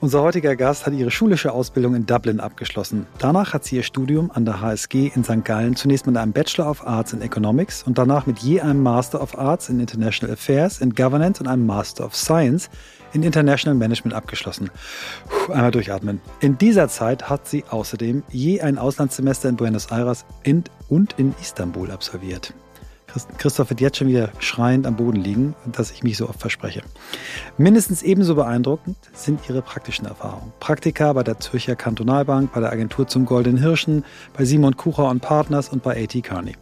Unser heutiger Gast hat ihre schulische Ausbildung in Dublin abgeschlossen. Danach hat sie ihr Studium an der HSG in St. Gallen zunächst mit einem Bachelor of Arts in Economics und danach mit je einem Master of Arts in International Affairs, in Governance und einem Master of Science in International Management abgeschlossen. Puh, einmal durchatmen. In dieser Zeit hat sie außerdem je ein Auslandssemester in Buenos Aires und in Istanbul absolviert. Christoph wird jetzt schon wieder schreiend am Boden liegen, dass ich mich so oft verspreche. Mindestens ebenso beeindruckend sind ihre praktischen Erfahrungen. Praktika bei der Zürcher Kantonalbank, bei der Agentur zum Goldenen Hirschen, bei Simon Kucher und Partners und bei A.T. Kearney.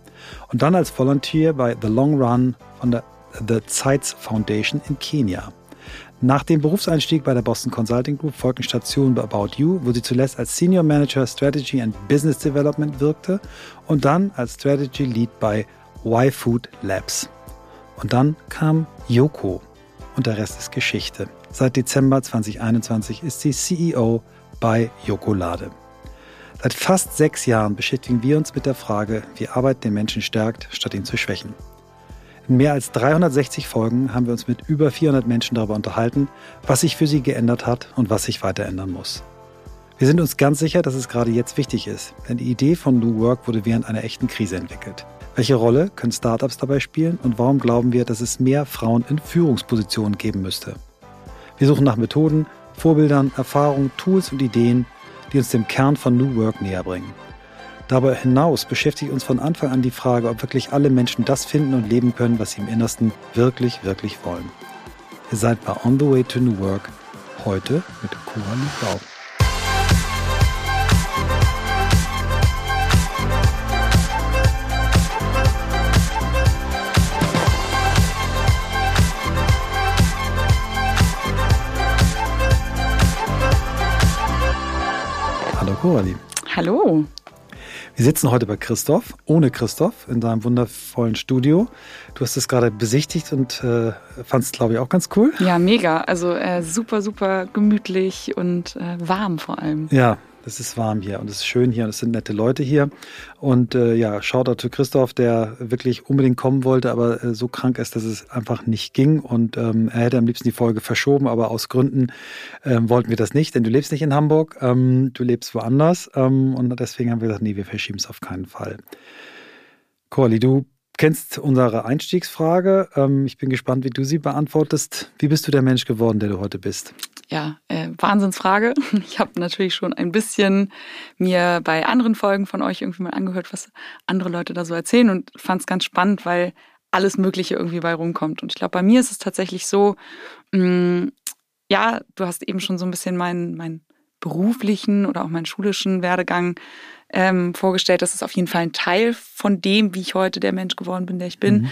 Und dann als Volunteer bei The Long Run von der The Zeitz Foundation in Kenia. Nach dem Berufseinstieg bei der Boston Consulting Group folgten Stationen bei About You, wo sie zuletzt als Senior Manager Strategy and Business Development wirkte und dann als Strategy Lead bei Y-Food Labs. Und dann kam Yoko und der Rest ist Geschichte. Seit Dezember 2021 ist sie CEO bei Yokolade. Seit fast sechs Jahren beschäftigen wir uns mit der Frage, wie Arbeit den Menschen stärkt, statt ihn zu schwächen. In mehr als 360 Folgen haben wir uns mit über 400 Menschen darüber unterhalten, was sich für sie geändert hat und was sich weiter ändern muss. Wir sind uns ganz sicher, dass es gerade jetzt wichtig ist, denn die Idee von New Work wurde während einer echten Krise entwickelt. Welche Rolle können Startups dabei spielen und warum glauben wir, dass es mehr Frauen in Führungspositionen geben müsste? Wir suchen nach Methoden, Vorbildern, Erfahrungen, Tools und Ideen, die uns dem Kern von New Work näher bringen. Darüber hinaus beschäftigt uns von Anfang an die Frage, ob wirklich alle Menschen das finden und leben können, was sie im Innersten wirklich, wirklich wollen. Ihr seid bei On the Way to New Work, heute mit Coralie Blau. Coralie. Hallo. Wir sitzen heute bei Christoph, ohne Christoph, in deinem wundervollen Studio. Du hast es gerade besichtigt und äh, fandest es, glaube ich, auch ganz cool. Ja, mega. Also äh, super, super gemütlich und äh, warm vor allem. Ja, es ist warm hier und es ist schön hier und es sind nette Leute hier. Und äh, ja, Shoutout zu Christoph, der wirklich unbedingt kommen wollte, aber äh, so krank ist, dass es einfach nicht ging. Und ähm, er hätte am liebsten die Folge verschoben, aber aus Gründen ähm, wollten wir das nicht, denn du lebst nicht in Hamburg, ähm, du lebst woanders. Ähm, und deswegen haben wir gesagt, nee, wir verschieben es auf keinen Fall. Corley, du kennst unsere Einstiegsfrage. Ähm, ich bin gespannt, wie du sie beantwortest. Wie bist du der Mensch geworden, der du heute bist? Ja, äh, Wahnsinnsfrage. Ich habe natürlich schon ein bisschen mir bei anderen Folgen von euch irgendwie mal angehört, was andere Leute da so erzählen und fand es ganz spannend, weil alles Mögliche irgendwie bei rumkommt. Und ich glaube, bei mir ist es tatsächlich so, mh, mm, ja, du hast eben schon so ein bisschen meinen mein beruflichen oder auch meinen schulischen Werdegang ähm, vorgestellt. Das ist auf jeden Fall ein Teil von dem, wie ich heute der Mensch geworden bin, der ich bin. Mhm.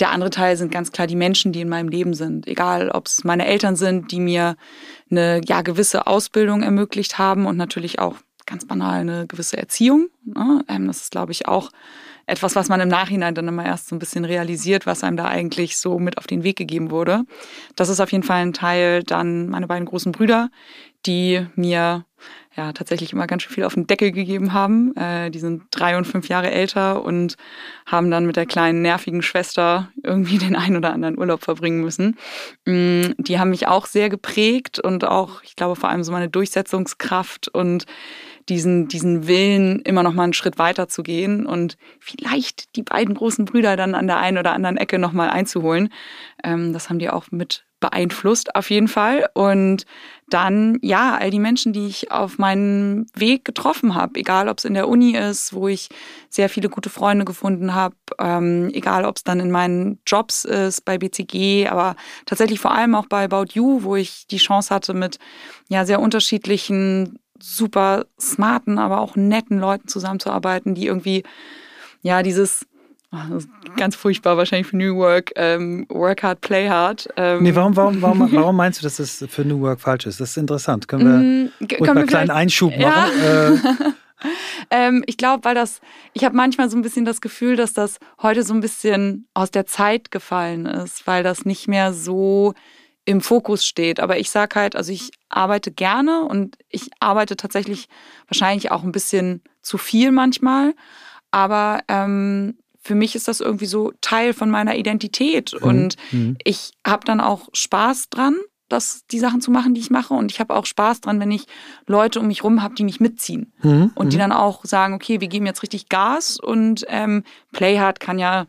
Der andere Teil sind ganz klar die Menschen, die in meinem Leben sind. Egal, ob es meine Eltern sind, die mir eine ja gewisse Ausbildung ermöglicht haben und natürlich auch ganz banal eine gewisse Erziehung. Ne? Ähm, das ist, glaube ich, auch etwas, was man im Nachhinein dann immer erst so ein bisschen realisiert, was einem da eigentlich so mit auf den Weg gegeben wurde. Das ist auf jeden Fall ein Teil. Dann meine beiden großen Brüder, die mir ja tatsächlich immer ganz schön viel auf den Deckel gegeben haben. Äh, die sind drei und fünf Jahre älter und haben dann mit der kleinen nervigen Schwester irgendwie den einen oder anderen Urlaub verbringen müssen. Mm, die haben mich auch sehr geprägt und auch, ich glaube, vor allem so meine Durchsetzungskraft und diesen, diesen Willen, immer noch mal einen Schritt weiter zu gehen und vielleicht die beiden großen Brüder dann an der einen oder anderen Ecke noch mal einzuholen. Ähm, das haben die auch mit beeinflusst auf jeden Fall. Und dann, ja, all die Menschen, die ich auf meinem Weg getroffen habe, egal ob es in der Uni ist, wo ich sehr viele gute Freunde gefunden habe, ähm, egal ob es dann in meinen Jobs ist, bei BCG, aber tatsächlich vor allem auch bei About You, wo ich die Chance hatte, mit ja sehr unterschiedlichen, super smarten, aber auch netten Leuten zusammenzuarbeiten, die irgendwie ja dieses ganz furchtbar wahrscheinlich für New Work, ähm, Work Hard, Play Hard. Ähm. Nee, warum, warum, warum, warum meinst du, dass das für New Work falsch ist? Das ist interessant. Können wir, mm, können wir einen kleinen Einschub machen? Ja. Äh. ähm, ich glaube, weil das, ich habe manchmal so ein bisschen das Gefühl, dass das heute so ein bisschen aus der Zeit gefallen ist, weil das nicht mehr so im Fokus steht. Aber ich sage halt, also ich arbeite gerne und ich arbeite tatsächlich wahrscheinlich auch ein bisschen zu viel manchmal. Aber ähm, für mich ist das irgendwie so Teil von meiner Identität mhm. und mhm. ich habe dann auch Spaß dran, das, die Sachen zu machen, die ich mache. Und ich habe auch Spaß dran, wenn ich Leute um mich rum habe, die mich mitziehen. Mhm. Und die mhm. dann auch sagen, okay, wir geben jetzt richtig Gas und ähm, Playhard kann ja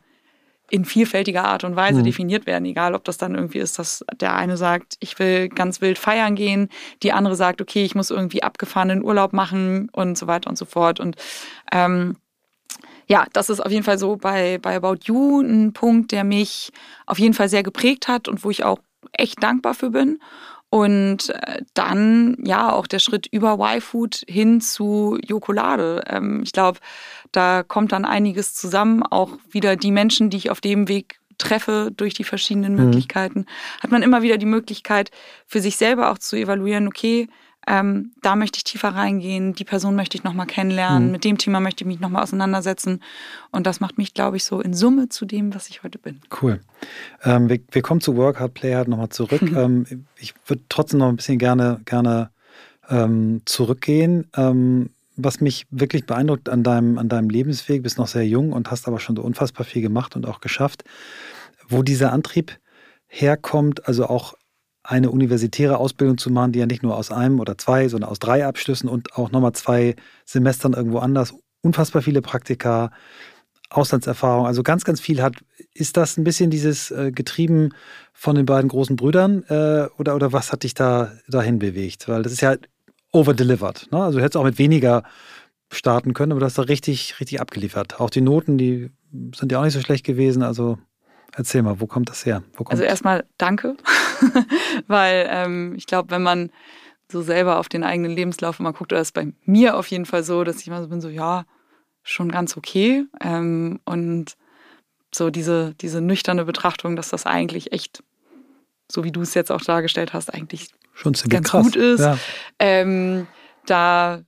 in vielfältiger Art und Weise mhm. definiert werden, egal ob das dann irgendwie ist, dass der eine sagt, ich will ganz wild feiern gehen, die andere sagt, okay, ich muss irgendwie abgefahrenen Urlaub machen und so weiter und so fort. Und ähm, ja, das ist auf jeden Fall so bei, bei About You ein Punkt, der mich auf jeden Fall sehr geprägt hat und wo ich auch echt dankbar für bin. Und äh, dann ja auch der Schritt über Y-Food hin zu Jokolade. Ähm, ich glaube, da kommt dann einiges zusammen. Auch wieder die Menschen, die ich auf dem Weg treffe durch die verschiedenen mhm. Möglichkeiten, hat man immer wieder die Möglichkeit, für sich selber auch zu evaluieren, okay, ähm, da möchte ich tiefer reingehen, die Person möchte ich nochmal kennenlernen, mhm. mit dem Thema möchte ich mich nochmal auseinandersetzen. Und das macht mich, glaube ich, so in Summe zu dem, was ich heute bin. Cool. Ähm, wir, wir, kommen zu Work Hard Play Hard nochmal zurück. ähm, ich würde trotzdem noch ein bisschen gerne, gerne ähm, zurückgehen. Ähm, was mich wirklich beeindruckt an deinem, an deinem Lebensweg, bist noch sehr jung und hast aber schon so unfassbar viel gemacht und auch geschafft, wo dieser Antrieb herkommt, also auch eine universitäre Ausbildung zu machen, die ja nicht nur aus einem oder zwei, sondern aus drei Abschlüssen und auch nochmal zwei Semestern irgendwo anders, unfassbar viele Praktika, Auslandserfahrung, also ganz, ganz viel hat. Ist das ein bisschen dieses äh, getrieben von den beiden großen Brüdern äh, oder, oder was hat dich da dahin bewegt? Weil das ist ja overdelivered. Ne? Also du hättest auch mit weniger starten können, aber du hast da richtig, richtig abgeliefert. Auch die Noten, die sind ja auch nicht so schlecht gewesen. Also Erzähl mal, wo kommt das her? Kommt also erstmal danke, weil ähm, ich glaube, wenn man so selber auf den eigenen Lebenslauf immer guckt, oder ist bei mir auf jeden Fall so, dass ich immer so bin, so ja, schon ganz okay. Ähm, und so diese, diese nüchterne Betrachtung, dass das eigentlich echt, so wie du es jetzt auch dargestellt hast, eigentlich schon ganz krass. gut ist. Ja. Ähm, da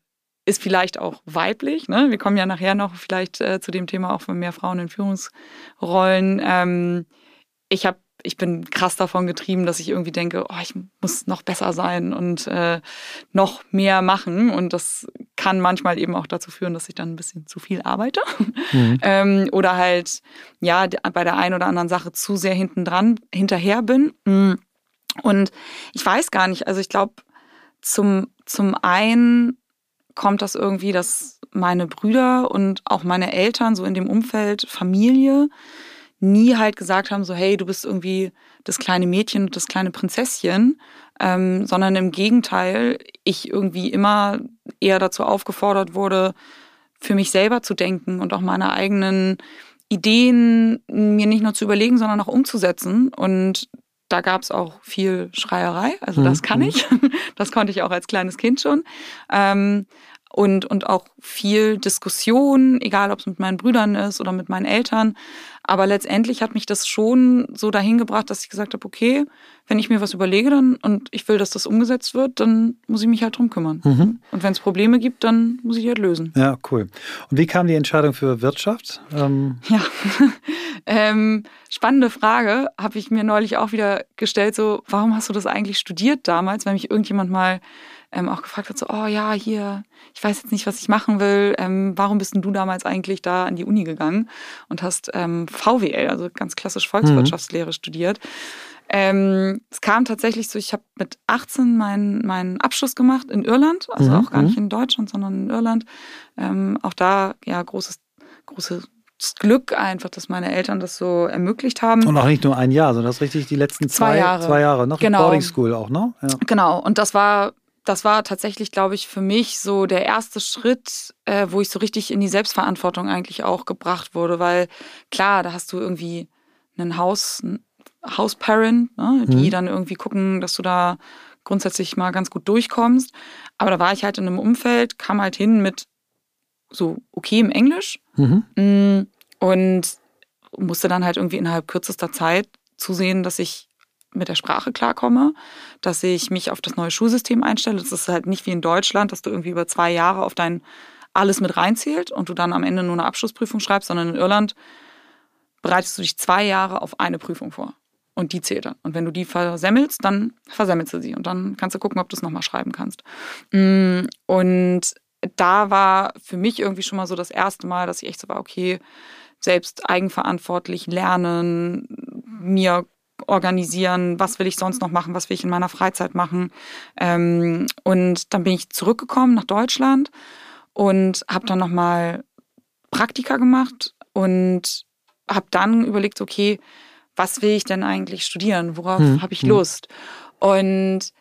ist vielleicht auch weiblich. Ne? Wir kommen ja nachher noch vielleicht äh, zu dem Thema auch von mehr Frauen in Führungsrollen. Ähm, ich habe ich bin krass davon getrieben, dass ich irgendwie denke, oh, ich muss noch besser sein und äh, noch mehr machen. Und das kann manchmal eben auch dazu führen, dass ich dann ein bisschen zu viel arbeite. Mhm. ähm, oder halt, ja, bei der einen oder anderen Sache zu sehr hinten dran, hinterher bin. Und ich weiß gar nicht, also ich glaube, zum, zum einen kommt das irgendwie, dass meine Brüder und auch meine Eltern so in dem Umfeld Familie nie halt gesagt haben, so hey, du bist irgendwie das kleine Mädchen und das kleine Prinzesschen, ähm, sondern im Gegenteil, ich irgendwie immer eher dazu aufgefordert wurde, für mich selber zu denken und auch meine eigenen Ideen mir nicht nur zu überlegen, sondern auch umzusetzen. Und da gab es auch viel Schreierei, also das kann mhm. ich. Das konnte ich auch als kleines Kind schon. Ähm, und, und auch viel Diskussion, egal ob es mit meinen Brüdern ist oder mit meinen Eltern. Aber letztendlich hat mich das schon so dahin gebracht, dass ich gesagt habe, okay, wenn ich mir was überlege dann und ich will, dass das umgesetzt wird, dann muss ich mich halt drum kümmern. Mhm. Und wenn es Probleme gibt, dann muss ich halt lösen. Ja, cool. Und wie kam die Entscheidung für Wirtschaft? Ähm ja, ähm, spannende Frage, habe ich mir neulich auch wieder gestellt, so, warum hast du das eigentlich studiert damals, wenn mich irgendjemand mal ähm, auch gefragt hat, so, oh ja, hier, ich weiß jetzt nicht, was ich machen will. Ähm, warum bist denn du damals eigentlich da an die Uni gegangen und hast ähm, VWL, also ganz klassisch Volkswirtschaftslehre mhm. studiert? Ähm, es kam tatsächlich so, ich habe mit 18 meinen, meinen Abschluss gemacht in Irland, also mhm. auch gar nicht mhm. in Deutschland, sondern in Irland. Ähm, auch da, ja, großes, großes Glück einfach, dass meine Eltern das so ermöglicht haben. Und auch nicht nur ein Jahr, sondern das richtig die letzten zwei, zwei Jahre. Zwei Jahre, noch genau. Boarding School auch, ne? Ja. Genau, und das war das war tatsächlich, glaube ich, für mich so der erste Schritt, äh, wo ich so richtig in die Selbstverantwortung eigentlich auch gebracht wurde, weil klar, da hast du irgendwie einen Haus, Hausparent, ne, die mhm. dann irgendwie gucken, dass du da grundsätzlich mal ganz gut durchkommst. Aber da war ich halt in einem Umfeld, kam halt hin mit so okay im Englisch mhm. Mm, und musste dann halt irgendwie innerhalb kürzester Zeit zusehen, dass ich mit der Sprache klarkomme, dass ich mich auf das neue Schulsystem einstelle. Das ist halt nicht wie in Deutschland, dass du irgendwie über zwei Jahre auf dein alles mit reinzählt und du dann am Ende nur eine Abschlussprüfung schreibst, sondern in Irland bereitest du dich zwei Jahre auf eine Prüfung vor. Und die zählt dann. Und wenn du die versemmelst, dann versemmelst du sie. Und dann kannst du gucken, ob du es nochmal schreiben kannst. Mm, und da war für mich irgendwie schon mal so das erste Mal, dass ich echt so war, okay, selbst eigenverantwortlich lernen, mir organisieren, was will ich sonst noch machen, was will ich in meiner Freizeit machen. Ähm, und dann bin ich zurückgekommen nach Deutschland und habe dann nochmal Praktika gemacht und habe dann überlegt, okay, was will ich denn eigentlich studieren? Worauf hm. habe ich hm. Lust? Und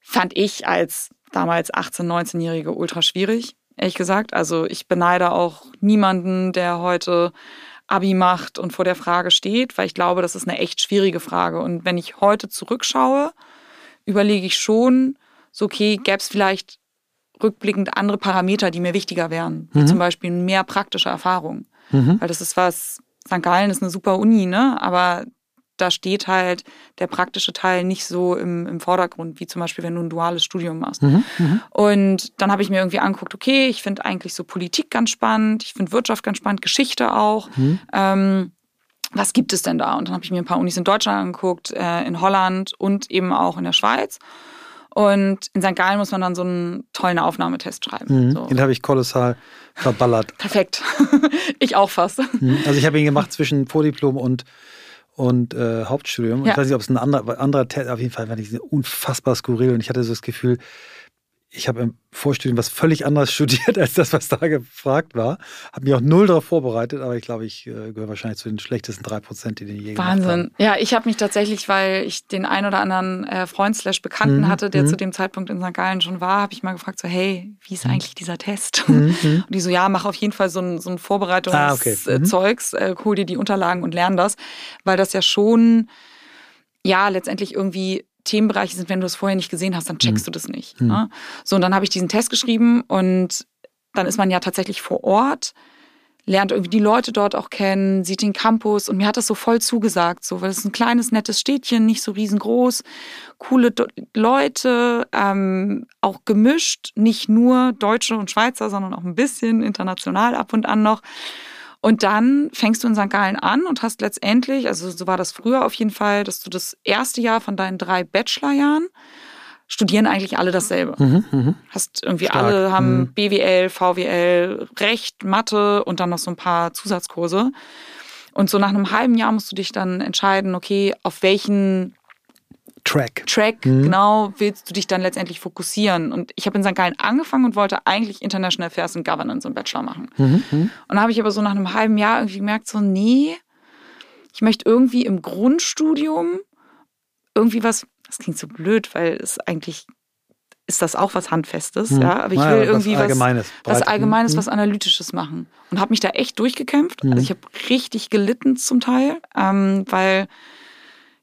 fand ich als damals 18-, 19-Jährige ultra schwierig, ehrlich gesagt. Also ich beneide auch niemanden, der heute Abi macht und vor der Frage steht, weil ich glaube, das ist eine echt schwierige Frage. Und wenn ich heute zurückschaue, überlege ich schon, so okay, gäbe es vielleicht rückblickend andere Parameter, die mir wichtiger wären, wie mhm. zum Beispiel mehr praktische Erfahrung. Mhm. Weil das ist was, St. Gallen ist eine super Uni, ne? Aber da steht halt der praktische Teil nicht so im, im Vordergrund, wie zum Beispiel, wenn du ein duales Studium machst. Mhm, mh. Und dann habe ich mir irgendwie angeguckt, okay, ich finde eigentlich so Politik ganz spannend, ich finde Wirtschaft ganz spannend, Geschichte auch. Mhm. Ähm, was gibt es denn da? Und dann habe ich mir ein paar Unis in Deutschland angeguckt, äh, in Holland und eben auch in der Schweiz. Und in St. Gallen muss man dann so einen tollen Aufnahmetest schreiben. Mhm. So. Den habe ich kolossal verballert. Perfekt. ich auch fast. Mhm. Also ich habe ihn gemacht zwischen Vordiplom und und äh, Hauptstudium. Ja. Ich weiß nicht, ob es ein anderer, anderer Test, auf jeden Fall war ich unfassbar skurril und ich hatte so das Gefühl, ich habe im Vorstudium was völlig anderes studiert als das, was da gefragt war. Habe mich auch null darauf vorbereitet, aber ich glaube, ich äh, gehöre wahrscheinlich zu den schlechtesten drei Prozent, die den je Wahnsinn. Ja, ich habe mich tatsächlich, weil ich den ein oder anderen äh, Freund slash Bekannten mhm. hatte, der mhm. zu dem Zeitpunkt in St. Gallen schon war, habe ich mal gefragt, so hey, wie ist mhm. eigentlich dieser Test? Mhm. Und die so, ja, mach auf jeden Fall so ein, so ein Vorbereitungszeugs, ah, okay. Mhm. äh, hol dir die Unterlagen und lern das, weil das ja schon ja letztendlich irgendwie Themenbereiche sind, wenn du es vorher nicht gesehen hast, dann checkst mhm. du das nicht. Mhm. Ne? So, und dann habe ich diesen Test geschrieben und dann ist man ja tatsächlich vor Ort, lernt irgendwie die Leute dort auch kennen, sieht den Campus und mir hat das so voll zugesagt, so, weil es ist ein kleines, nettes Städtchen, nicht so riesengroß, coole Do Leute, ähm, auch gemischt, nicht nur Deutsche und Schweizer, sondern auch ein bisschen international ab und an noch. Und dann fängst du in St. Gallen an und hast letztendlich, also so war das früher auf jeden Fall, dass du das erste Jahr von deinen drei Bachelorjahren studieren eigentlich alle dasselbe. Mhm, mh. Hast irgendwie Stark. alle haben mhm. BWL, VWL, Recht, Mathe und dann noch so ein paar Zusatzkurse. Und so nach einem halben Jahr musst du dich dann entscheiden, okay, auf welchen Track. Track, mhm. genau, willst du dich dann letztendlich fokussieren. Und ich habe in St. Gallen angefangen und wollte eigentlich International Affairs and Governance im Bachelor machen. Mhm. mhm. Und da habe ich aber so nach einem halben Jahr irgendwie gemerkt, so, nee, ich möchte irgendwie im Grundstudium irgendwie was, das klingt so blöd, weil es eigentlich ist das auch was Handfestes, mhm. ja, aber ich will naja, irgendwie was Allgemeines, was, Allgemeines, mhm. was Analytisches machen. Und habe mich da echt durchgekämpft. Also mhm. ich habe richtig gelitten zum Teil, ähm, weil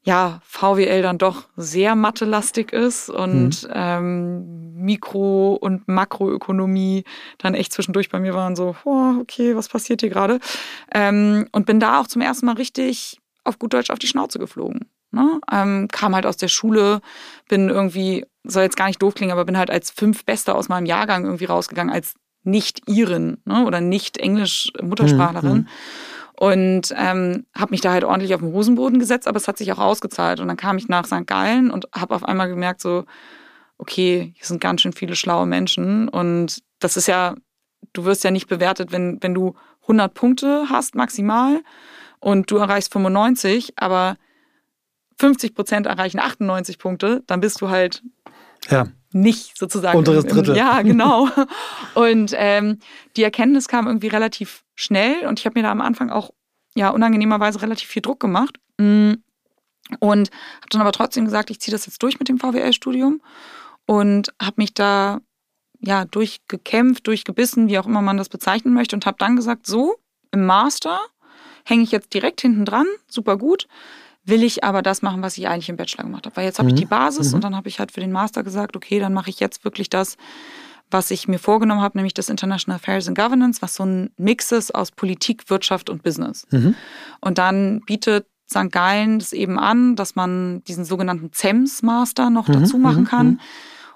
ja, VWL dann doch sehr mathelastig ist und mhm. ähm, Mikro- und Makroökonomie dann echt zwischendurch bei mir waren so, oh, okay, was passiert hier gerade? Ähm, und bin da auch zum ersten Mal richtig auf gut Deutsch auf die Schnauze geflogen. Ne? Ähm, kam halt aus der Schule, bin irgendwie, soll jetzt gar nicht doof klingen, aber bin halt als fünf Beste aus meinem Jahrgang irgendwie rausgegangen, als Nicht-Irin ne? oder Nicht-Englisch-Muttersprachlerin. Mhm und ähm, habe mich da halt ordentlich auf den Hosenboden gesetzt, aber es hat sich auch ausgezahlt. Und dann kam ich nach St. Gallen und habe auf einmal gemerkt, so, okay, hier sind ganz schön viele schlaue Menschen. Und das ist ja, du wirst ja nicht bewertet, wenn, wenn du 100 Punkte hast maximal und du erreichst 95, aber 50 Prozent erreichen 98 Punkte, dann bist du halt ja. Nicht sozusagen. Unteres Drittel. ja, genau. Und ähm, die Erkenntnis kam irgendwie relativ schnell und ich habe mir da am Anfang auch ja unangenehmerweise relativ viel Druck gemacht. Mm. Und habe dann aber trotzdem gesagt, ich ziehe das jetzt durch mit dem VWL-Studium und habe mich da ja durchgekämpft, durchgebissen, wie auch immer man das bezeichnen möchte und habe dann gesagt, so im Master hänge ich jetzt direkt hinten dran, super gut will ich aber das machen, was ich eigentlich im Bachelor gemacht habe. Weil jetzt habe mhm. ich die Basis mhm. und dann habe ich halt für den Master gesagt, okay, dann mache ich jetzt wirklich das, was ich mir vorgenommen habe, nämlich das International Affairs and Governance, was so ein Mix ist aus Politik, Wirtschaft und Business. Mhm. Und dann bietet St. Gallen das eben an, dass man diesen sogenannten CEMS Master noch mhm. dazu machen mhm. kann.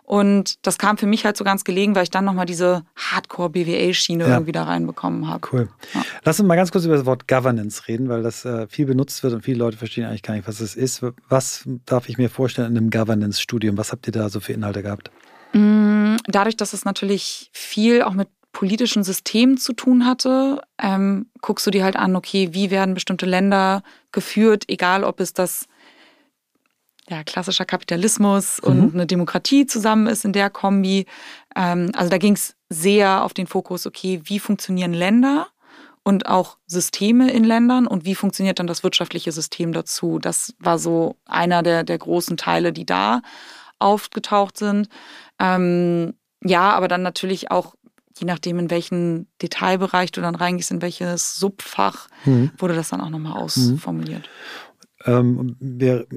Und das kam für mich halt so ganz gelegen, weil ich dann nochmal diese Hardcore-BWL-Schiene ja. irgendwie da reinbekommen habe. Cool. Ja. Lass uns mal ganz kurz über das Wort Governance reden, weil das äh, viel benutzt wird und viele Leute verstehen eigentlich gar nicht, was es ist. Was darf ich mir vorstellen in einem Governance-Studium? Was habt ihr da so für Inhalte gehabt? Mm, dadurch, dass es natürlich viel auch mit politischen Systemen zu tun hatte, ähm, guckst du dir halt an, okay, wie werden bestimmte Länder geführt, egal ob es das ja, klassischer Kapitalismus mhm. und eine Demokratie zusammen ist in der Kombi. Ähm, also da ging es sehr auf den Fokus, okay, wie funktionieren Länder und auch Systeme in Ländern und wie funktioniert dann das wirtschaftliche System dazu. Das war so einer der, der großen Teile, die da aufgetaucht sind. Ähm, ja, aber dann natürlich auch, je nachdem, in welchen Detailbereich du dann reingehst, in welches Subfach, mhm. wurde das dann auch nochmal mhm. ausformuliert. Ähm, wir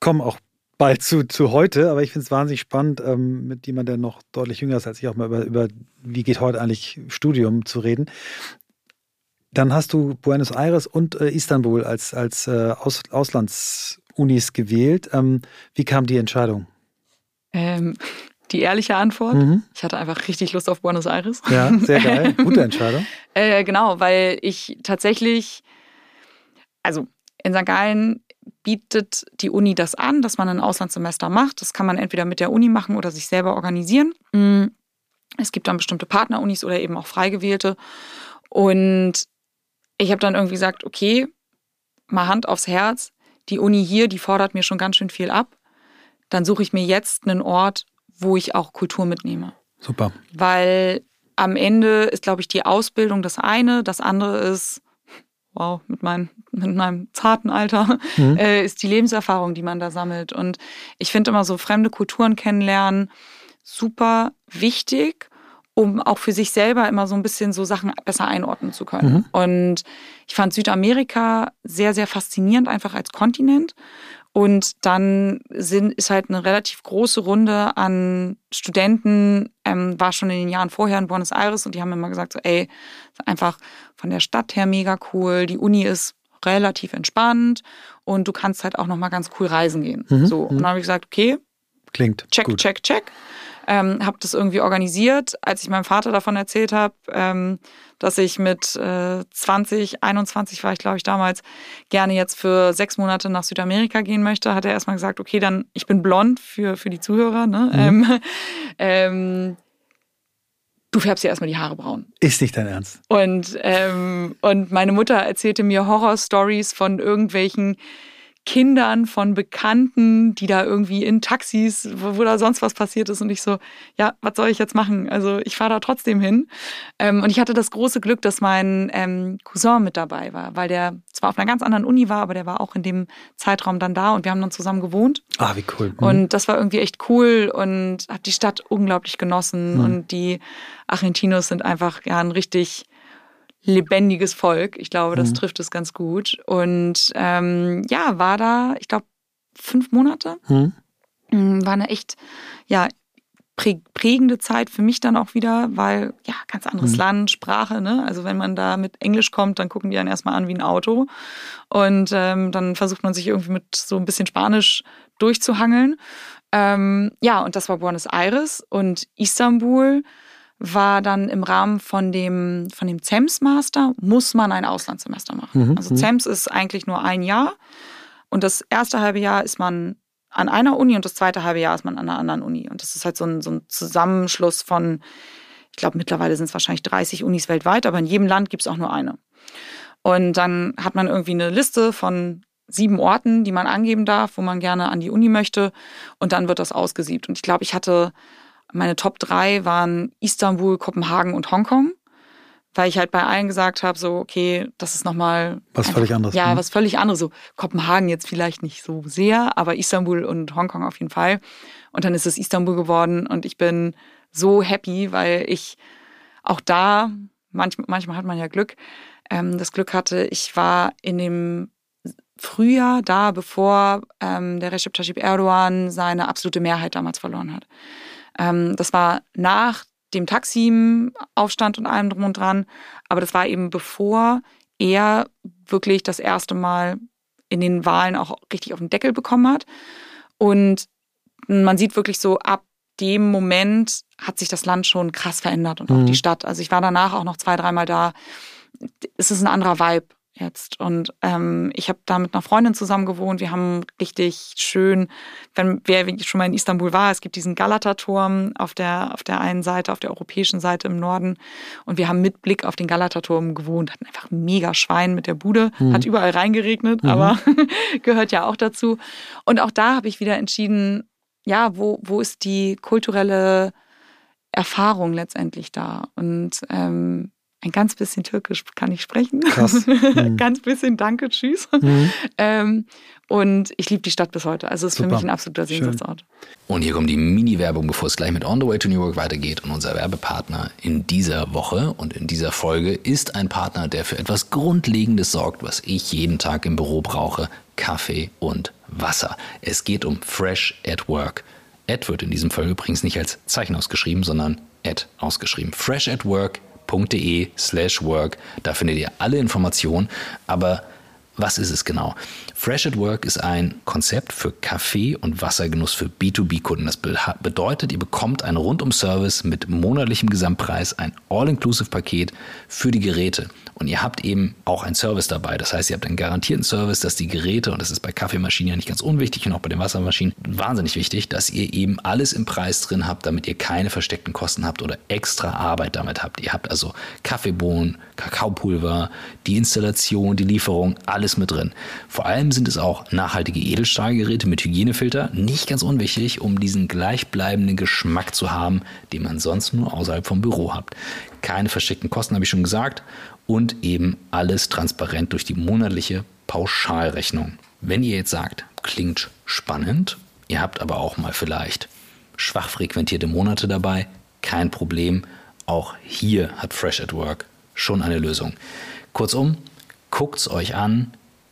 kommen auch bald zu, zu heute, aber ich finde es wahnsinnig spannend, ähm, mit jemandem, der noch deutlich jünger ist als ich, auch mal über, über wie geht heute eigentlich Studium zu reden. Dann hast du Buenos Aires und äh, Istanbul als, als äh, Aus, Auslandsunis gewählt. Ähm, wie kam die Entscheidung? Ähm, die ehrliche Antwort. Mhm. Ich hatte einfach richtig Lust auf Buenos Aires. Ja, sehr geil. Gute Entscheidung. äh, genau, weil ich tatsächlich, also in St. Gallen bietet die Uni das an, dass man ein Auslandssemester macht. Das kann man entweder mit der Uni machen oder sich selber organisieren. Mm. Es gibt dann bestimmte Partnerunis oder eben auch frei gewählte. Und ich habe dann irgendwie gesagt, okay, mal Hand aufs Herz, die Uni hier, die fordert mir schon ganz schön viel ab. Dann suche ich mir jetzt einen Ort, wo ich auch Kultur mitnehme. Super. Weil am Ende ist, glaube ich, die Ausbildung das eine, das andere ist, wow, mit, mein, mit meinem zarten Alter, mhm. äh, ist die Lebenserfahrung, die man da sammelt. Und ich finde immer so fremde Kulturen kennenlernen super wichtig, um auch für sich selber immer so ein bisschen so Sachen besser einordnen zu können. Mhm. Und ich fand Südamerika sehr, sehr faszinierend, einfach als Kontinent. Und dann sind, ist halt eine relativ große Runde an Studenten, ähm, war schon in den Jahren vorher in Buenos Aires und die haben immer gesagt, so, ey, einfach von der Stadt her mega cool, die Uni ist relativ entspannt und du kannst halt auch nochmal ganz cool reisen gehen. Mhm, so, und dann habe ich gesagt, okay, klingt check, gut. check, check ähm, habe das irgendwie organisiert. Als ich meinem Vater davon erzählt habe, ähm, dass ich mit äh, 20, 21 war ich glaube ich damals, gerne jetzt für sechs Monate nach Südamerika gehen möchte, hat er erstmal gesagt, okay, dann ich bin blond für, für die Zuhörer. Ne? Mhm. Ähm, ähm, du färbst dir erstmal die Haare braun. Ist nicht dein Ernst. Und, ähm, und meine Mutter erzählte mir Horrorstories von irgendwelchen Kindern von Bekannten, die da irgendwie in Taxis, wo, wo, da sonst was passiert ist. Und ich so, ja, was soll ich jetzt machen? Also ich fahre da trotzdem hin. Ähm, und ich hatte das große Glück, dass mein ähm, Cousin mit dabei war, weil der zwar auf einer ganz anderen Uni war, aber der war auch in dem Zeitraum dann da und wir haben dann zusammen gewohnt. Ah, wie cool. Mhm. Und das war irgendwie echt cool und habe die Stadt unglaublich genossen. Mhm. Und die Argentinos sind einfach ja ein richtig lebendiges Volk. Ich glaube, das mhm. trifft es ganz gut. Und ähm, ja, war da, ich glaube, fünf Monate. Mhm. Mm, war eine echt, ja, prägende Zeit für mich dann auch wieder, weil ja, ganz anderes mhm. Land, Sprache, ne? Also wenn man da mit Englisch kommt, dann gucken die einen erstmal an wie ein Auto. Und ähm, dann versucht man sich irgendwie mit so ein bisschen Spanisch durchzuhangeln. Ähm, ja, und das war Buenos Aires und Istanbul war dann im Rahmen von dem, von dem CEMS Master, muss man ein Auslandssemester machen. Mhm. Also mhm. CEMS ist eigentlich nur ein Jahr und das erste halbe Jahr ist man an einer Uni und das zweite halbe Jahr ist man an einer anderen Uni. Und das ist halt so ein, so ein Zusammenschluss von, ich glaube, mittlerweile sind es wahrscheinlich 30 Unis weltweit, aber in jedem Land gibt es auch nur eine. Und dann hat man irgendwie eine Liste von sieben Orten, die man angeben darf, wo man gerne an die Uni möchte. Und dann wird das ausgesiebt. Und ich glaube, ich hatte meine Top drei waren Istanbul, Kopenhagen und Hongkong. Weil ich halt bei allen gesagt habe, so, okay, das ist nochmal. Was einfach, völlig anderes. Ja, ne? was völlig anderes. So, Kopenhagen jetzt vielleicht nicht so sehr, aber Istanbul und Hongkong auf jeden Fall. Und dann ist es Istanbul geworden und ich bin so happy, weil ich auch da, manch, manchmal hat man ja Glück, ähm, das Glück hatte, ich war in dem Frühjahr da, bevor ähm, der Recep Tayyip Erdogan seine absolute Mehrheit damals verloren hat. Ähm, das war nach dem Taksim-Aufstand und allem drum und dran, aber das war eben bevor er wirklich das erste Mal in den Wahlen auch richtig auf den Deckel bekommen hat. Und man sieht wirklich so, ab dem Moment hat sich das Land schon krass verändert und auch mhm. die Stadt. Also ich war danach auch noch zwei, dreimal da. Es ist ein anderer Vibe jetzt. Und ähm, ich habe da mit einer Freundin zusammen gewohnt. Wir haben richtig schön, wenn wer schon mal in Istanbul war, es gibt diesen Galata-Turm auf der, auf der einen Seite, auf der europäischen Seite im Norden. Und wir haben mit Blick auf den Galata-Turm gewohnt, hatten einfach mega Schwein mit der Bude, mhm. hat überall reingeregnet, mhm. aber gehört ja auch dazu. Und auch da habe ich wieder entschieden, ja, wo, wo ist die kulturelle Erfahrung letztendlich da? Und ähm, ein ganz bisschen Türkisch kann ich sprechen. Krass. Mhm. ganz bisschen Danke, tschüss. Mhm. Ähm, und ich liebe die Stadt bis heute. Also es ist Super. für mich ein absoluter Sehnsuchtsort. Und hier kommt die Mini-Werbung, bevor es gleich mit On the Way to New York weitergeht. Und unser Werbepartner in dieser Woche und in dieser Folge ist ein Partner, der für etwas Grundlegendes sorgt, was ich jeden Tag im Büro brauche. Kaffee und Wasser. Es geht um Fresh at Work. Ad wird in diesem Fall übrigens nicht als Zeichen ausgeschrieben, sondern Ad ausgeschrieben. Fresh at Work www.ftf.de slash work. Da findet ihr alle Informationen. Aber was ist es genau? Fresh at Work ist ein Konzept für Kaffee- und Wassergenuss für B2B-Kunden. Das bedeutet, ihr bekommt einen Rundum-Service mit monatlichem Gesamtpreis, ein All-Inclusive-Paket für die Geräte. Und ihr habt eben auch einen Service dabei. Das heißt, ihr habt einen garantierten Service, dass die Geräte, und das ist bei Kaffeemaschinen ja nicht ganz unwichtig und auch bei den Wassermaschinen wahnsinnig wichtig, dass ihr eben alles im Preis drin habt, damit ihr keine versteckten Kosten habt oder extra Arbeit damit habt. Ihr habt also Kaffeebohnen, Kakaopulver, die Installation, die Lieferung, alles mit drin. Vor allem sind es auch nachhaltige Edelstahlgeräte mit Hygienefilter, nicht ganz unwichtig, um diesen gleichbleibenden Geschmack zu haben, den man sonst nur außerhalb vom Büro habt. Keine versteckten Kosten, habe ich schon gesagt und eben alles transparent durch die monatliche Pauschalrechnung. Wenn ihr jetzt sagt, klingt spannend, ihr habt aber auch mal vielleicht schwach frequentierte Monate dabei, kein Problem. Auch hier hat Fresh at Work schon eine Lösung. Kurzum, guckt es euch an,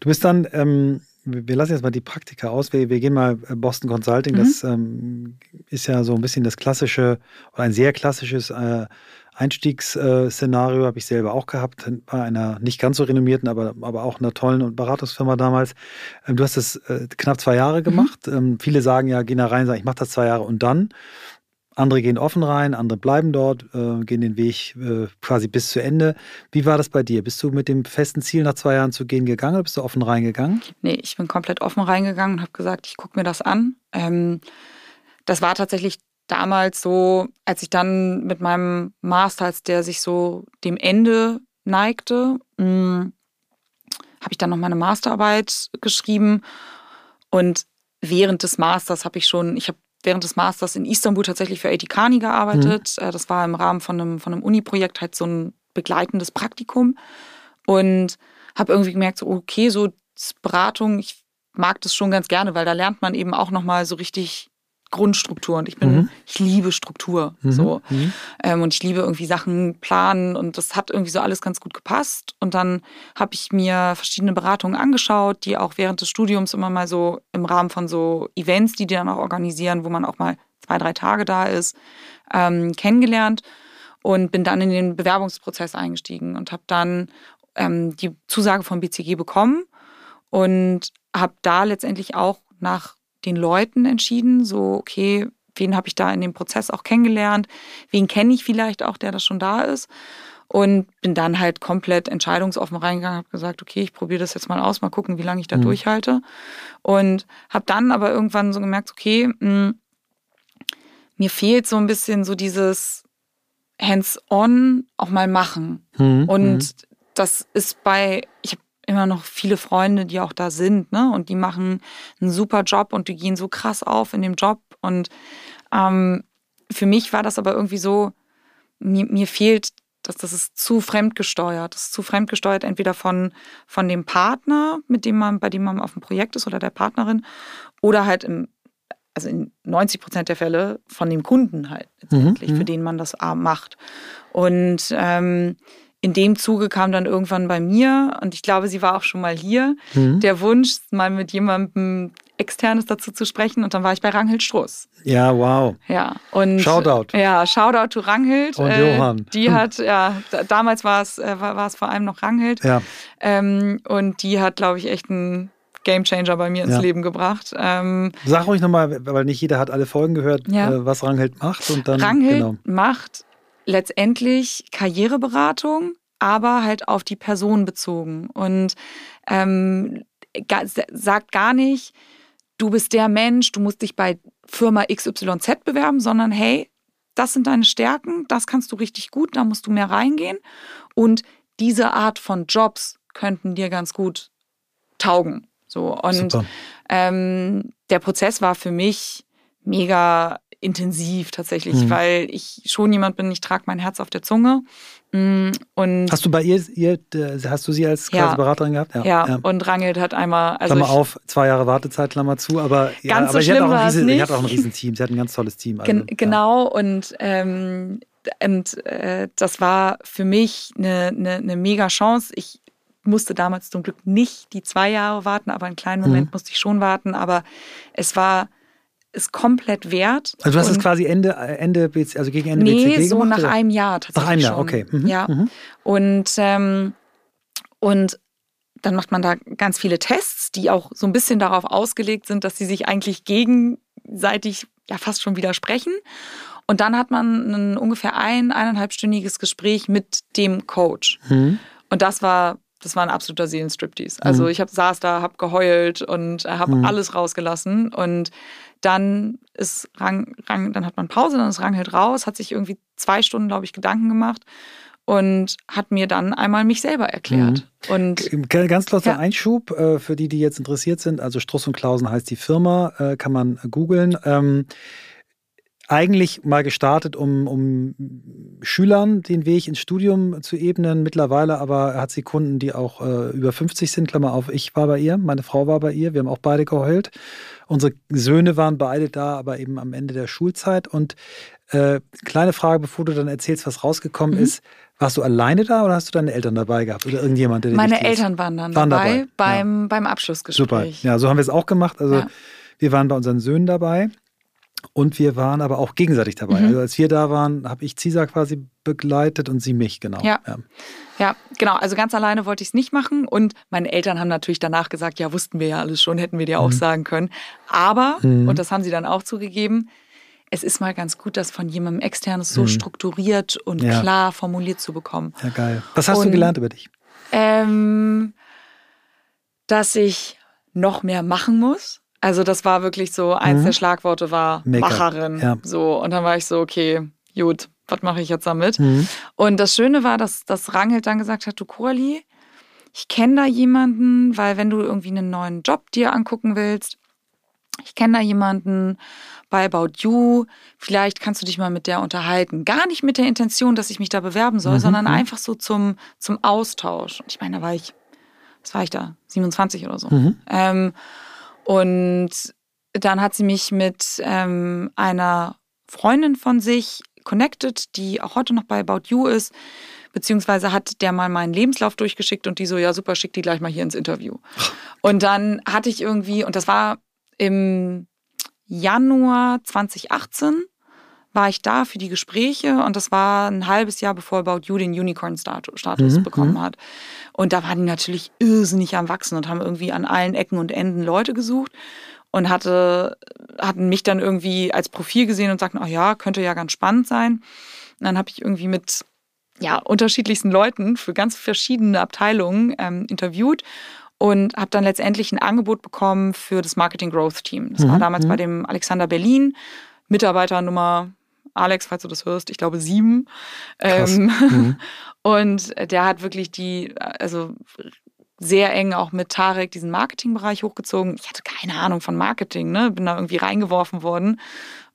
Du bist dann, ähm, wir lassen jetzt mal die Praktika aus, wir, wir gehen mal äh, Boston Consulting, mhm. das ähm, ist ja so ein bisschen das klassische oder ein sehr klassisches äh, Einstiegsszenario, habe ich selber auch gehabt, bei einer nicht ganz so renommierten, aber, aber auch einer tollen Beratungsfirma damals. Ähm, du hast es äh, knapp zwei Jahre mhm. gemacht. Mhm. viele sagen ja, gehen da rein, sagen, ich mache das zwei Jahre und dann. Andere gehen offen rein, andere bleiben dort, äh, gehen den Weg äh, quasi bis zu Ende. Wie war das bei dir? Bist du mit dem festen Ziel, nach zwei Jahren zu gehen, gegangen oder bist du offen reingegangen? Nee, ich bin komplett offen reingegangen und habe gesagt, ich gucke mir das an. Ähm, das war tatsächlich damals so, als ich dann mit meinem Master, als der sich so dem Ende neigte, hm, habe ich dann noch meine Masterarbeit geschrieben und während des Masters habe ich schon, ich habe während des Masters in Istanbul tatsächlich für Etikani gearbeitet. Mhm. Äh, das war im Rahmen von einem, von einem Uni-Projekt halt so ein begleitendes Praktikum. Und habe irgendwie gemerkt, so, okay, so Beratung, ich mag das schon ganz gerne, weil da lernt man eben auch nochmal so richtig Grundstruktur und ich bin, mhm. ich liebe Struktur. Mhm. So. Mhm. Ähm, und ich liebe irgendwie Sachen planen und das hat irgendwie so alles ganz gut gepasst. Und dann habe ich mir verschiedene Beratungen angeschaut, die auch während des Studiums immer mal so im Rahmen von so Events, die die dann auch organisieren, wo man auch mal zwei, drei Tage da ist, ähm, kennengelernt und bin dann in den Bewerbungsprozess eingestiegen und habe dann ähm, die Zusage vom BCG bekommen und habe da letztendlich auch nach den Leuten entschieden, so, okay, wen habe ich da in dem Prozess auch kennengelernt, wen kenne ich vielleicht auch, der da schon da ist. Und bin dann halt komplett entscheidungsoffen reingegangen, habe gesagt, okay, ich probiere das jetzt mal aus, mal gucken, wie lange ich da mhm. durchhalte. Und habe dann aber irgendwann so gemerkt, okay, mh, hm, mir fehlt so ein bisschen so dieses Hands-on auch mal machen. Mhm. Und mhm. das ist bei, ich habe immer noch viele Freunde, die auch da sind, ne? Und die machen einen super Job und die gehen so krass auf in dem Job. Und ähm, für mich war das aber irgendwie so, mir, mir fehlt, dass das ist zu fremdgesteuert. Das ist zu fremdgesteuert, entweder von, von dem Partner, mit dem man, bei dem man auf dem Projekt ist oder der Partnerin, oder halt im, also in 90 Prozent der Fälle von dem Kunden halt letztendlich, mhm, für mhm. den man das macht. Und ähm, in dem Zuge kam dann irgendwann bei mir, und ich glaube, sie war auch schon mal hier, mhm. der Wunsch, mal mit jemandem Externes dazu zu sprechen. Und dann war ich bei Ranghild Struss. Ja, wow. Ja, und. Shoutout. Ja, Shoutout to Ranghild. Und äh, Johann. Die hat, ja, damals war es, äh, war, war es vor allem noch Ranghild. Ja. Ähm, und die hat, glaube ich, echt einen Gamechanger bei mir ins ja. Leben gebracht. Ähm, Sag ruhig nochmal, weil nicht jeder hat alle Folgen gehört, ja. äh, was Ranghild macht. Und dann, Ranghild genau. macht letztendlich Karriereberatung, aber halt auf die Person bezogen. Und ähm, sagt gar nicht, du bist der Mensch, du musst dich bei Firma XYZ bewerben, sondern hey, das sind deine Stärken, das kannst du richtig gut, da musst du mehr reingehen. Und diese Art von Jobs könnten dir ganz gut taugen. So und ähm, der Prozess war für mich mega intensiv tatsächlich, mhm. weil ich schon jemand bin, ich trage mein Herz auf der Zunge. Mm, und hast du bei ihr, ihr hast du sie als ja, Beraterin gehabt? Ja, ja, ja, und Rangelt hat einmal. Also Klammer auf, zwei Jahre Wartezeit, Klammer zu, aber, ja, ganz aber so schlimm war riesen, sie hat auch ein Riesenteam, sie hat ein ganz tolles Team. Also, Gen genau, und, ähm, und äh, das war für mich eine, eine, eine mega Chance. Ich musste damals zum Glück nicht die zwei Jahre warten, aber einen kleinen Moment mhm. musste ich schon warten. Aber es war es komplett wert. Also du hast es quasi Ende, Ende also gegen Ende nee, BCG so gemacht? nach oder? einem Jahr tatsächlich Nach einem Jahr, schon. okay. Mhm. Ja. Mhm. Und, ähm, und dann macht man da ganz viele Tests, die auch so ein bisschen darauf ausgelegt sind, dass sie sich eigentlich gegenseitig ja fast schon widersprechen. Und dann hat man ein ungefähr ein, eineinhalbstündiges Gespräch mit dem Coach. Mhm. Und das war das war ein absoluter Seelenstriptease. Also mhm. ich hab, saß da, habe geheult und habe mhm. alles rausgelassen. Und dann ist Rang, Rang, dann hat man Pause, dann ist Ranghild raus, hat sich irgendwie zwei Stunden, glaube ich, Gedanken gemacht und hat mir dann einmal mich selber erklärt. Mhm. Und ganz kurzer ja. Einschub äh, für die, die jetzt interessiert sind. Also Struss und Klausen heißt die Firma, äh, kann man googeln. Ähm, eigentlich mal gestartet, um, um Schülern den Weg ins Studium zu ebnen. Mittlerweile aber hat sie Kunden, die auch äh, über 50 sind. Klammer auf, ich war bei ihr, meine Frau war bei ihr. Wir haben auch beide geheult. Unsere Söhne waren beide da, aber eben am Ende der Schulzeit. Und äh, kleine Frage, bevor du dann erzählst, was rausgekommen mhm. ist. Warst du alleine da oder hast du deine Eltern dabei gehabt oder irgendjemand, der Meine Eltern waren dann waren dabei, dabei, beim, ja. beim Abschlussgespräch. Super. Ja, so haben wir es auch gemacht. Also ja. wir waren bei unseren Söhnen dabei. Und wir waren aber auch gegenseitig dabei. Mhm. Also als wir da waren, habe ich Cisa quasi begleitet und sie mich, genau. Ja. ja. ja genau. Also ganz alleine wollte ich es nicht machen. Und meine Eltern haben natürlich danach gesagt, ja, wussten wir ja alles schon, hätten wir dir auch mhm. sagen können. Aber, mhm. und das haben sie dann auch zugegeben, es ist mal ganz gut, das von jemandem externes so mhm. strukturiert und ja. klar formuliert zu bekommen. Ja, geil. Was hast und, du gelernt über dich? Ähm, dass ich noch mehr machen muss also das war wirklich so, eins mhm. der Schlagworte war Macherin. Ja. So, und dann war ich so, okay, gut, was mache ich jetzt damit? Mhm. Und das Schöne war, dass, dass Rangelt dann gesagt hat, du Coralie, ich kenne da jemanden, weil wenn du irgendwie einen neuen Job dir angucken willst, ich kenne da jemanden bei About You, vielleicht kannst du dich mal mit der unterhalten. Gar nicht mit der Intention, dass ich mich da bewerben soll, mhm. sondern mhm. einfach so zum, zum Austausch. Und ich meine, da war ich, was war ich da? 27 oder so. Mhm. Ähm, und dann hat sie mich mit ähm, einer Freundin von sich connected, die auch heute noch bei About You ist, beziehungsweise hat der mal meinen Lebenslauf durchgeschickt und die so, ja super, schick die gleich mal hier ins Interview. Und dann hatte ich irgendwie, und das war im Januar 2018, war ich da für die Gespräche und das war ein halbes Jahr bevor About You den Unicorn-Status mhm, bekommen mhm. hat. Und da waren die natürlich irrsinnig am Wachsen und haben irgendwie an allen Ecken und Enden Leute gesucht und hatte, hatten mich dann irgendwie als Profil gesehen und sagten, oh ja, könnte ja ganz spannend sein. Und dann habe ich irgendwie mit ja, unterschiedlichsten Leuten für ganz verschiedene Abteilungen ähm, interviewt und habe dann letztendlich ein Angebot bekommen für das Marketing Growth Team. Das mhm, war damals mhm. bei dem Alexander Berlin, Mitarbeiter Nummer Alex, falls du das hörst, ich glaube sieben. Ähm, mhm. Und der hat wirklich die, also sehr eng auch mit Tarek diesen Marketingbereich hochgezogen. Ich hatte keine Ahnung von Marketing, ne? Bin da irgendwie reingeworfen worden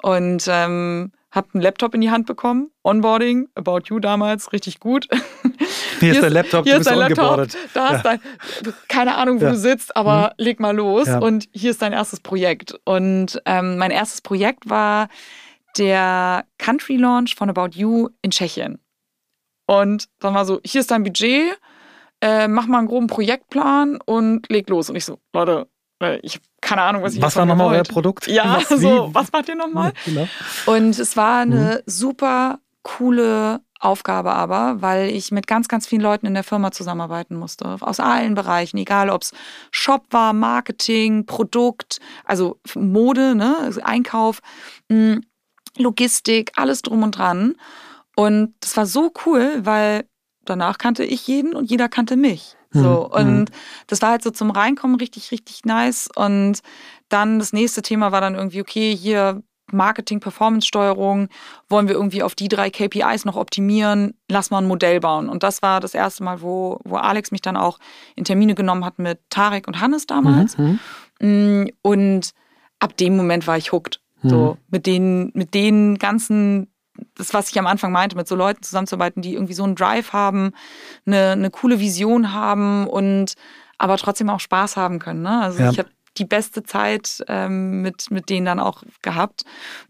und ähm, habe einen Laptop in die Hand bekommen. Onboarding, About You damals, richtig gut. Hier, ist dein Laptop, hier du ist dein Laptop, da ja. dein, keine Ahnung, wo ja. du sitzt, aber mhm. leg mal los ja. und hier ist dein erstes Projekt. Und ähm, mein erstes Projekt war der Country Launch von About You in Tschechien. Und dann war so, hier ist dein Budget, äh, mach mal einen groben Projektplan und leg los. Und ich so, Leute, äh, ich habe keine Ahnung, was ich Was war nochmal euer Produkt? Ja, was, so, was macht ihr nochmal? Genau. Und es war eine mhm. super coole Aufgabe aber, weil ich mit ganz, ganz vielen Leuten in der Firma zusammenarbeiten musste. Aus allen Bereichen, egal ob es Shop war, Marketing, Produkt, also Mode, ne, also Einkauf, hm, Logistik, alles drum und dran. Und das war so cool, weil danach kannte ich jeden und jeder kannte mich. So, mhm. und das war halt so zum Reinkommen richtig, richtig nice. Und dann das nächste Thema war dann irgendwie, okay, hier Marketing, Performance-Steuerung, wollen wir irgendwie auf die drei KPIs noch optimieren, lass mal ein Modell bauen. Und das war das erste Mal, wo, wo Alex mich dann auch in Termine genommen hat mit Tarek und Hannes damals. Mhm. mhm. Mm, und ab dem Moment war ich hooked. Mhm. So, mit den, mit den ganzen das, was ich am Anfang meinte, mit so Leuten zusammenzuarbeiten, die irgendwie so einen Drive haben, eine, eine coole Vision haben und aber trotzdem auch Spaß haben können. Ne? Also ja. ich habe die beste Zeit ähm, mit, mit denen dann auch gehabt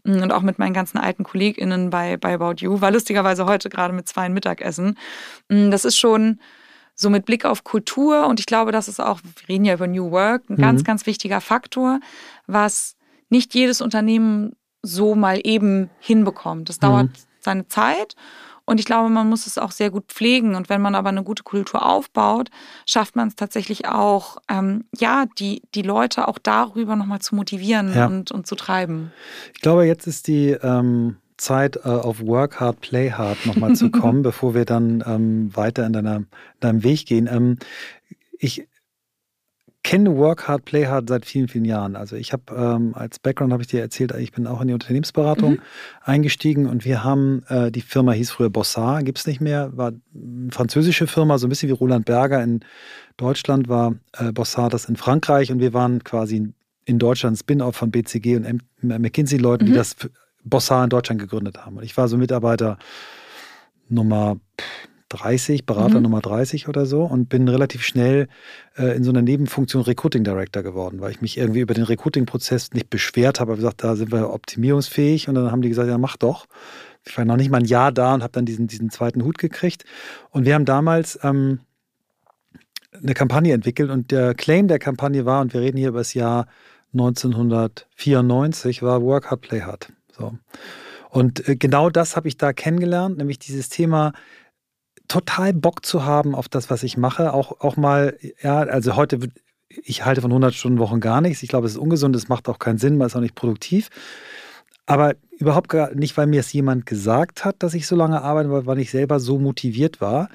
und auch mit meinen ganzen alten KollegInnen bei, bei About You. War lustigerweise heute gerade mit zwei Mittagessen. Mm, das ist schon so mit Blick auf Kultur und ich glaube, das ist auch, wir reden ja über New Work, ein mhm. ganz, ganz wichtiger Faktor, was nicht jedes Unternehmen so mal eben hinbekommt. Das dauert mhm. seine Zeit und ich glaube, man muss es auch sehr gut pflegen. Und wenn man aber eine gute Kultur aufbaut, schafft man es tatsächlich auch, ähm, ja, die, die Leute auch darüber nochmal zu motivieren ja. und, und zu treiben. Ich glaube, jetzt ist die ähm, Zeit, äh, auf Work Hard, Play Hard nochmal zu kommen, bevor wir dann ähm, weiter in, deiner, in deinem Weg gehen. Ähm, ich kenne Work Hard, Play Hard seit vielen, vielen Jahren. Also ich habe ähm, als Background habe ich dir erzählt, ich bin auch in die Unternehmensberatung mhm. eingestiegen und wir haben, äh, die Firma hieß früher Bossard, gibt es nicht mehr, war eine französische Firma, so ein bisschen wie Roland Berger in Deutschland war äh, Bossard das in Frankreich und wir waren quasi in Deutschland Spin-off von BCG und McKinsey-Leuten, mhm. die das Bossard in Deutschland gegründet haben. Und ich war so Mitarbeiter Nummer 30, Berater mhm. Nummer 30 oder so und bin relativ schnell äh, in so einer Nebenfunktion Recruiting Director geworden, weil ich mich irgendwie über den Recruiting-Prozess nicht beschwert habe, aber gesagt, da sind wir optimierungsfähig und dann haben die gesagt, ja, mach doch. Ich war noch nicht mal ein Jahr da und habe dann diesen, diesen zweiten Hut gekriegt. Und wir haben damals ähm, eine Kampagne entwickelt und der Claim der Kampagne war, und wir reden hier über das Jahr 1994, war Work Hard, Play Hard. So. Und äh, genau das habe ich da kennengelernt, nämlich dieses Thema, total Bock zu haben auf das, was ich mache. Auch, auch mal, ja, also heute, ich halte von 100 Stunden Wochen gar nichts. Ich glaube, es ist ungesund, es macht auch keinen Sinn, man ist auch nicht produktiv. Aber überhaupt gar nicht, weil mir es jemand gesagt hat, dass ich so lange arbeite, weil, weil ich selber so motiviert war.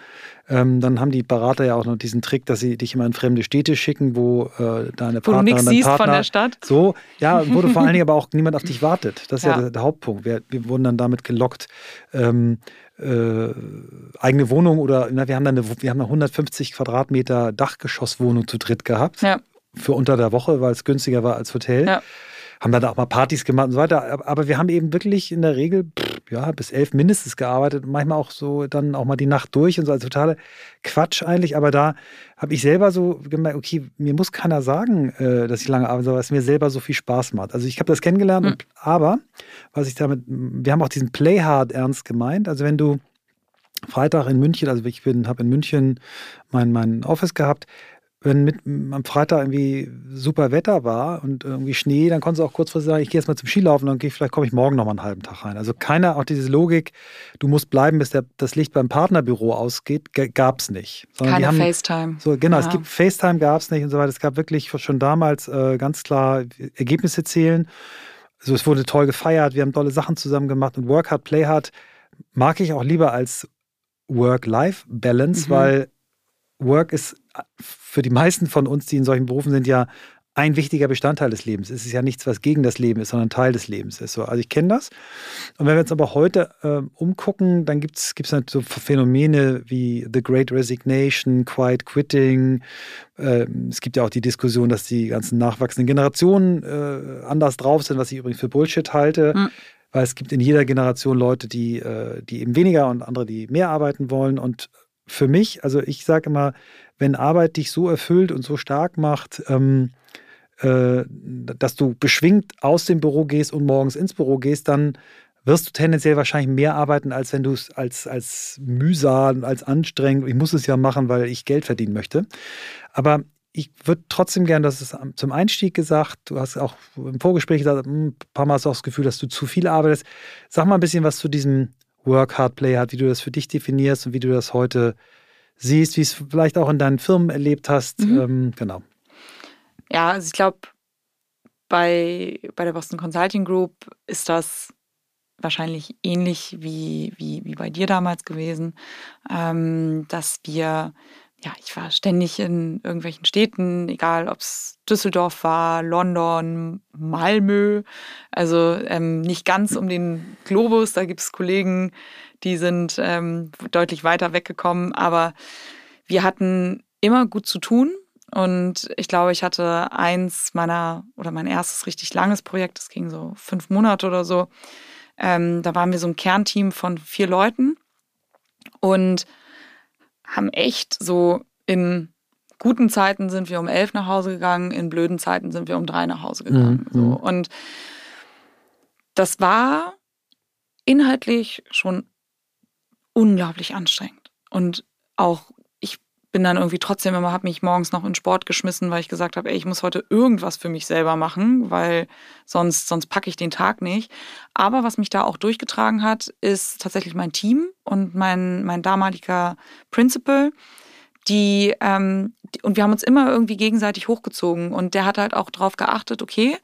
Ähm, dann haben die Berater ja auch noch diesen Trick, dass sie dich immer in fremde Städte schicken, wo äh, deine wo Partnerin, du nichts siehst Partner, von der Stadt. So, ja, wo du vor allen Dingen aber auch niemand auf dich wartet. Das ist ja, ja der, der, Hauptpunkt. Wir, wir, wurden dann damit gelockt. Ähm, äh, eigene Wohnung oder na, wir haben dann eine, wir haben eine 150 Quadratmeter Dachgeschosswohnung zu dritt gehabt. Ja. Für unter der Woche, weil es günstiger war als Hotel. Ja haben dann auch mal Partys gemacht und so weiter. Aber wir haben eben wirklich in der Regel ja, bis elf mindestens gearbeitet und manchmal auch so dann auch mal die Nacht durch und so. Also totale Quatsch eigentlich. Aber da habe ich selber so gemerkt, okay, mir muss keiner sagen, äh, dass ich lange arbeite, weil es mir selber so viel Spaß macht. Also ich habe das kennengelernt, mhm. und, aber was ich damit, wir haben auch diesen Play Hard ernst gemeint. Also wenn du Freitag in München, also ich habe in München mein, mein Office gehabt, wenn mit, am Freitag irgendwie super Wetter war und irgendwie Schnee, dann konntest du auch kurzfristig sagen, ich gehe jetzt mal zum Skilaufen und vielleicht komme ich morgen noch mal einen halben Tag rein. Also keiner, auch diese Logik, du musst bleiben, bis der, das Licht beim Partnerbüro ausgeht, gab es nicht. Sondern Keine haben, FaceTime. So, genau, ja. es gibt FaceTime gab es nicht und so weiter. Es gab wirklich schon damals äh, ganz klar Ergebnisse zählen. Also es wurde toll gefeiert, wir haben tolle Sachen zusammen gemacht und Work Hard, Play Hard mag ich auch lieber als Work-Life-Balance, mhm. weil Work ist für die meisten von uns, die in solchen Berufen sind, ja ein wichtiger Bestandteil des Lebens. Es ist ja nichts, was gegen das Leben ist, sondern Teil des Lebens ist. So, also ich kenne das. Und wenn wir uns aber heute äh, umgucken, dann gibt es halt so Phänomene wie The Great Resignation, Quiet Quitting. Äh, es gibt ja auch die Diskussion, dass die ganzen nachwachsenden Generationen äh, anders drauf sind, was ich übrigens für Bullshit halte. Mhm. Weil es gibt in jeder Generation Leute, die, äh, die eben weniger und andere, die mehr arbeiten wollen. Und für mich, also ich sage immer, wenn Arbeit dich so erfüllt und so stark macht, ähm, äh, dass du beschwingt aus dem Büro gehst und morgens ins Büro gehst, dann wirst du tendenziell wahrscheinlich mehr arbeiten, als wenn du es als, als mühsam, als anstrengend, ich muss es ja machen, weil ich Geld verdienen möchte. Aber ich würde trotzdem gerne, dass es zum Einstieg gesagt, du hast auch im Vorgespräch gesagt, hm, ein paar Mal hast du auch das Gefühl, dass du zu viel arbeitest. Sag mal ein bisschen was zu diesem Work Hard Play hat, wie du das für dich definierst und wie du das heute siehst, wie es vielleicht auch in deinen Firmen erlebt hast. Mhm. Ähm, genau. Ja, also ich glaube, bei, bei der Boston Consulting Group ist das wahrscheinlich ähnlich wie, wie, wie bei dir damals gewesen, ähm, dass wir, ja, ich war ständig in irgendwelchen Städten, egal ob es Düsseldorf war, London, Malmö, also ähm, nicht ganz um den Globus, da gibt es Kollegen, die sind ähm, deutlich weiter weggekommen, aber wir hatten immer gut zu tun. Und ich glaube, ich hatte eins meiner oder mein erstes richtig langes Projekt, das ging so fünf Monate oder so. Ähm, da waren wir so ein Kernteam von vier Leuten. Und haben echt so in guten Zeiten sind wir um elf nach Hause gegangen, in blöden Zeiten sind wir um drei nach Hause gegangen. Mhm. So. Mhm. Und das war inhaltlich schon unglaublich anstrengend. Und auch bin dann irgendwie trotzdem immer, habe mich morgens noch in Sport geschmissen, weil ich gesagt habe, ey, ich muss heute irgendwas für mich selber machen, weil sonst, sonst packe ich den Tag nicht. Aber was mich da auch durchgetragen hat, ist tatsächlich mein Team und mein, mein damaliger Principal. Die, ähm, die, und wir haben uns immer irgendwie gegenseitig hochgezogen. Und der hat halt auch darauf geachtet, okay,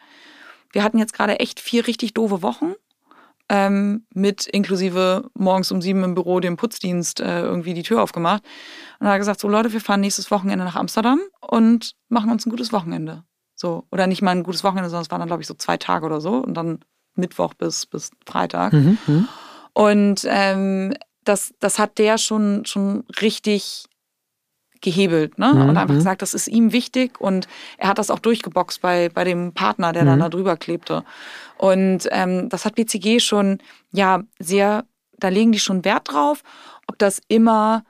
wir hatten jetzt gerade echt vier richtig doofe Wochen ähm, mit inklusive morgens um sieben im Büro dem Putzdienst äh, irgendwie die Tür aufgemacht und hat gesagt, so Leute, wir fahren nächstes Wochenende nach Amsterdam und machen uns ein gutes Wochenende. So, oder nicht mal ein gutes Wochenende, sondern es waren dann, glaube ich, so zwei Tage oder so und dann Mittwoch bis, bis Freitag. Mhm, mhm. und ähm, das, das hat der schon, schon richtig gehebelt ne? Mhm. und einfach gesagt, das ist ihm wichtig und er hat das auch durchgeboxt bei, bei dem Partner, der mhm. dann da drüber klebte. Und ähm, das hat BCG schon, ja, sehr, da legen die schon Wert drauf. Ob das immer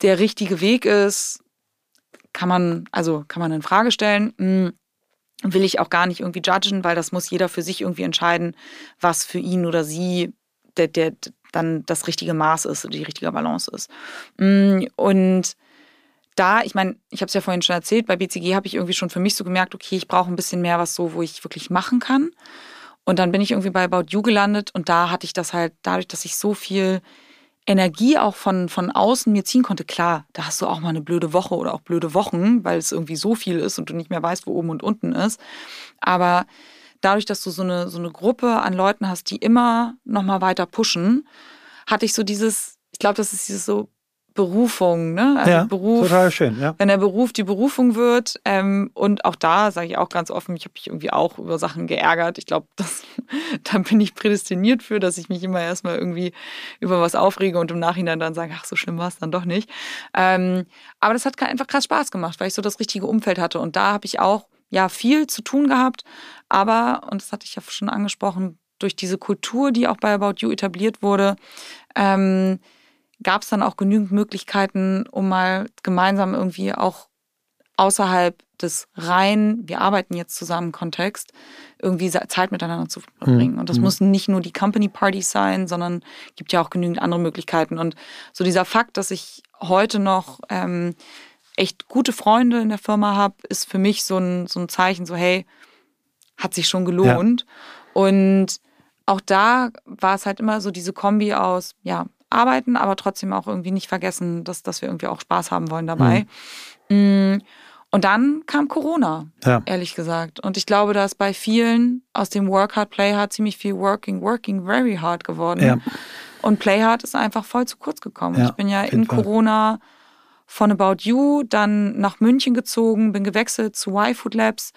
der richtige Weg ist, kann man, also kann man in Frage stellen. Hm, will ich auch gar nicht irgendwie judgen, weil das muss jeder für sich irgendwie entscheiden, was für ihn oder sie der, der dann das richtige Maß ist oder die richtige Balance ist. Hm, und da, ich meine, ich habe es ja vorhin schon erzählt, bei BCG habe ich irgendwie schon für mich so gemerkt, okay, ich brauche ein bisschen mehr was so, wo ich wirklich machen kann. Und dann bin ich irgendwie bei About You gelandet und da hatte ich das halt, dadurch, dass ich so viel Energie auch von, von außen mir ziehen konnte. Klar, da hast du auch mal eine blöde Woche oder auch blöde Wochen, weil es irgendwie so viel ist und du nicht mehr weißt, wo oben und unten ist. Aber dadurch, dass du so eine, so eine Gruppe an Leuten hast, die immer nochmal weiter pushen, hatte ich so dieses, ich glaube, das ist dieses so Berufung, ne? Also ja, Beruf, total schön, ja. Wenn der Beruf die Berufung wird. Ähm, und auch da sage ich auch ganz offen, ich habe mich irgendwie auch über Sachen geärgert. Ich glaube, da bin ich prädestiniert für, dass ich mich immer erstmal irgendwie über was aufrege und im Nachhinein dann sage, ach, so schlimm war es dann doch nicht. Ähm, aber das hat einfach krass Spaß gemacht, weil ich so das richtige Umfeld hatte. Und da habe ich auch ja viel zu tun gehabt. Aber, und das hatte ich ja schon angesprochen, durch diese Kultur, die auch bei About You etabliert wurde, ähm, gab es dann auch genügend Möglichkeiten, um mal gemeinsam irgendwie auch außerhalb des rein, wir arbeiten jetzt zusammen Kontext, irgendwie Zeit miteinander zu verbringen. Mhm. Und das mhm. müssen nicht nur die Company Partys sein, sondern gibt ja auch genügend andere Möglichkeiten. Und so dieser Fakt, dass ich heute noch ähm, echt gute Freunde in der Firma habe, ist für mich so ein, so ein Zeichen, so hey, hat sich schon gelohnt. Ja. Und auch da war es halt immer so diese Kombi aus, ja, arbeiten, aber trotzdem auch irgendwie nicht vergessen, dass, dass wir irgendwie auch Spaß haben wollen dabei. Mhm. Und dann kam Corona, ja. ehrlich gesagt. Und ich glaube, dass bei vielen aus dem Work Hard, Play Hard ziemlich viel Working, Working very hard geworden. Ja. Und Play Hard ist einfach voll zu kurz gekommen. Ja, ich bin ja in Fall. Corona von About You dann nach München gezogen, bin gewechselt zu Y-Food Labs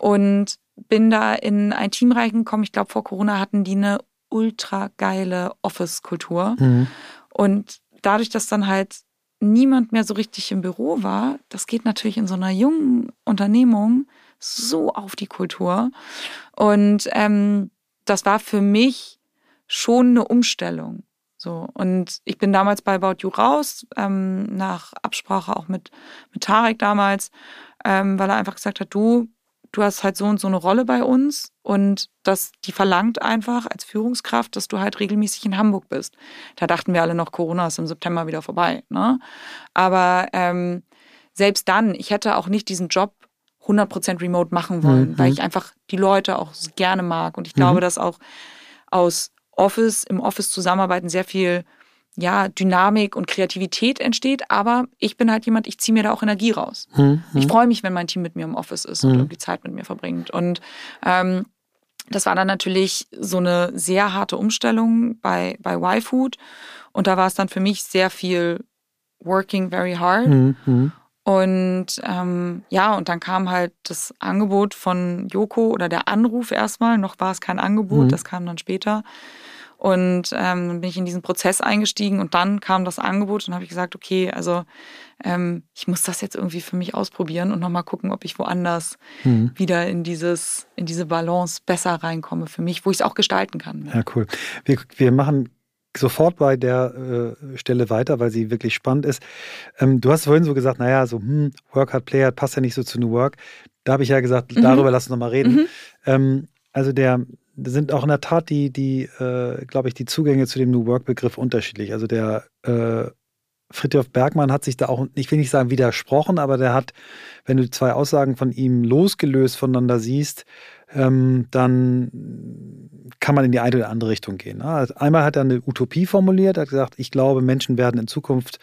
und bin da in ein Team reingekommen. Ich glaube, vor Corona hatten die eine ultra geile Office-Kultur. Mhm. Und dadurch, dass dann halt niemand mehr so richtig im Büro war, das geht natürlich in so einer jungen Unternehmung so auf die Kultur. Und ähm, das war für mich schon eine Umstellung. So, und ich bin damals bei About You raus, ähm, nach Absprache auch mit, mit Tarek damals, ähm, weil er einfach gesagt hat, du, du hast halt so und so eine Rolle bei uns und das, die verlangt einfach als Führungskraft, dass du halt regelmäßig in Hamburg bist. Da dachten wir alle noch, Corona ist im September wieder vorbei. Ne? Aber ähm, selbst dann, ich hätte auch nicht diesen Job 100% remote machen wollen, mhm. weil ich einfach die Leute auch gerne mag. Und ich glaube, mhm. dass auch aus Office, im Office zusammenarbeiten sehr viel ja, Dynamik und Kreativität entsteht, aber ich bin halt jemand, ich ziehe mir da auch Energie raus. Mhm. Ich freue mich, wenn mein Team mit mir im Office ist und mhm. irgendwie Zeit mit mir verbringt. Und ähm, das war dann natürlich so eine sehr harte Umstellung bei, bei Y-Food. Und da war es dann für mich sehr viel working very hard. Mhm. mhm. Und ähm, ja, und dann kam halt das Angebot von Joko oder der Anruf erstmal. Noch war es kein Angebot, das kam dann später. Und ähm, dann bin ich in diesen Prozess eingestiegen und dann kam das Angebot und habe ich gesagt, okay, also ähm, ich muss das jetzt irgendwie für mich ausprobieren und nochmal gucken, ob ich woanders mhm. wieder in dieses, in diese Balance besser reinkomme für mich, wo ich es auch gestalten kann. Ja, cool. Wir, wir machen sofort bei der äh, Stelle weiter, weil sie wirklich spannend ist. Ähm, du hast vorhin so gesagt, naja, so hm, Work Hard Play Hard passt ja nicht so zu New Work. Da habe ich ja gesagt, mhm. darüber lass uns nochmal reden. Mhm. Ähm, also der, sind auch in der Tat die, die äh, glaube ich, die Zugänge zu dem New Work-Begriff unterschiedlich. Also der äh, Friedhof Bergmann hat sich da auch, ich will nicht sagen widersprochen, aber der hat, wenn du zwei Aussagen von ihm losgelöst voneinander siehst, ähm, dann kann man in die eine oder andere Richtung gehen. Ne? Also einmal hat er eine Utopie formuliert, hat gesagt, ich glaube, Menschen werden in Zukunft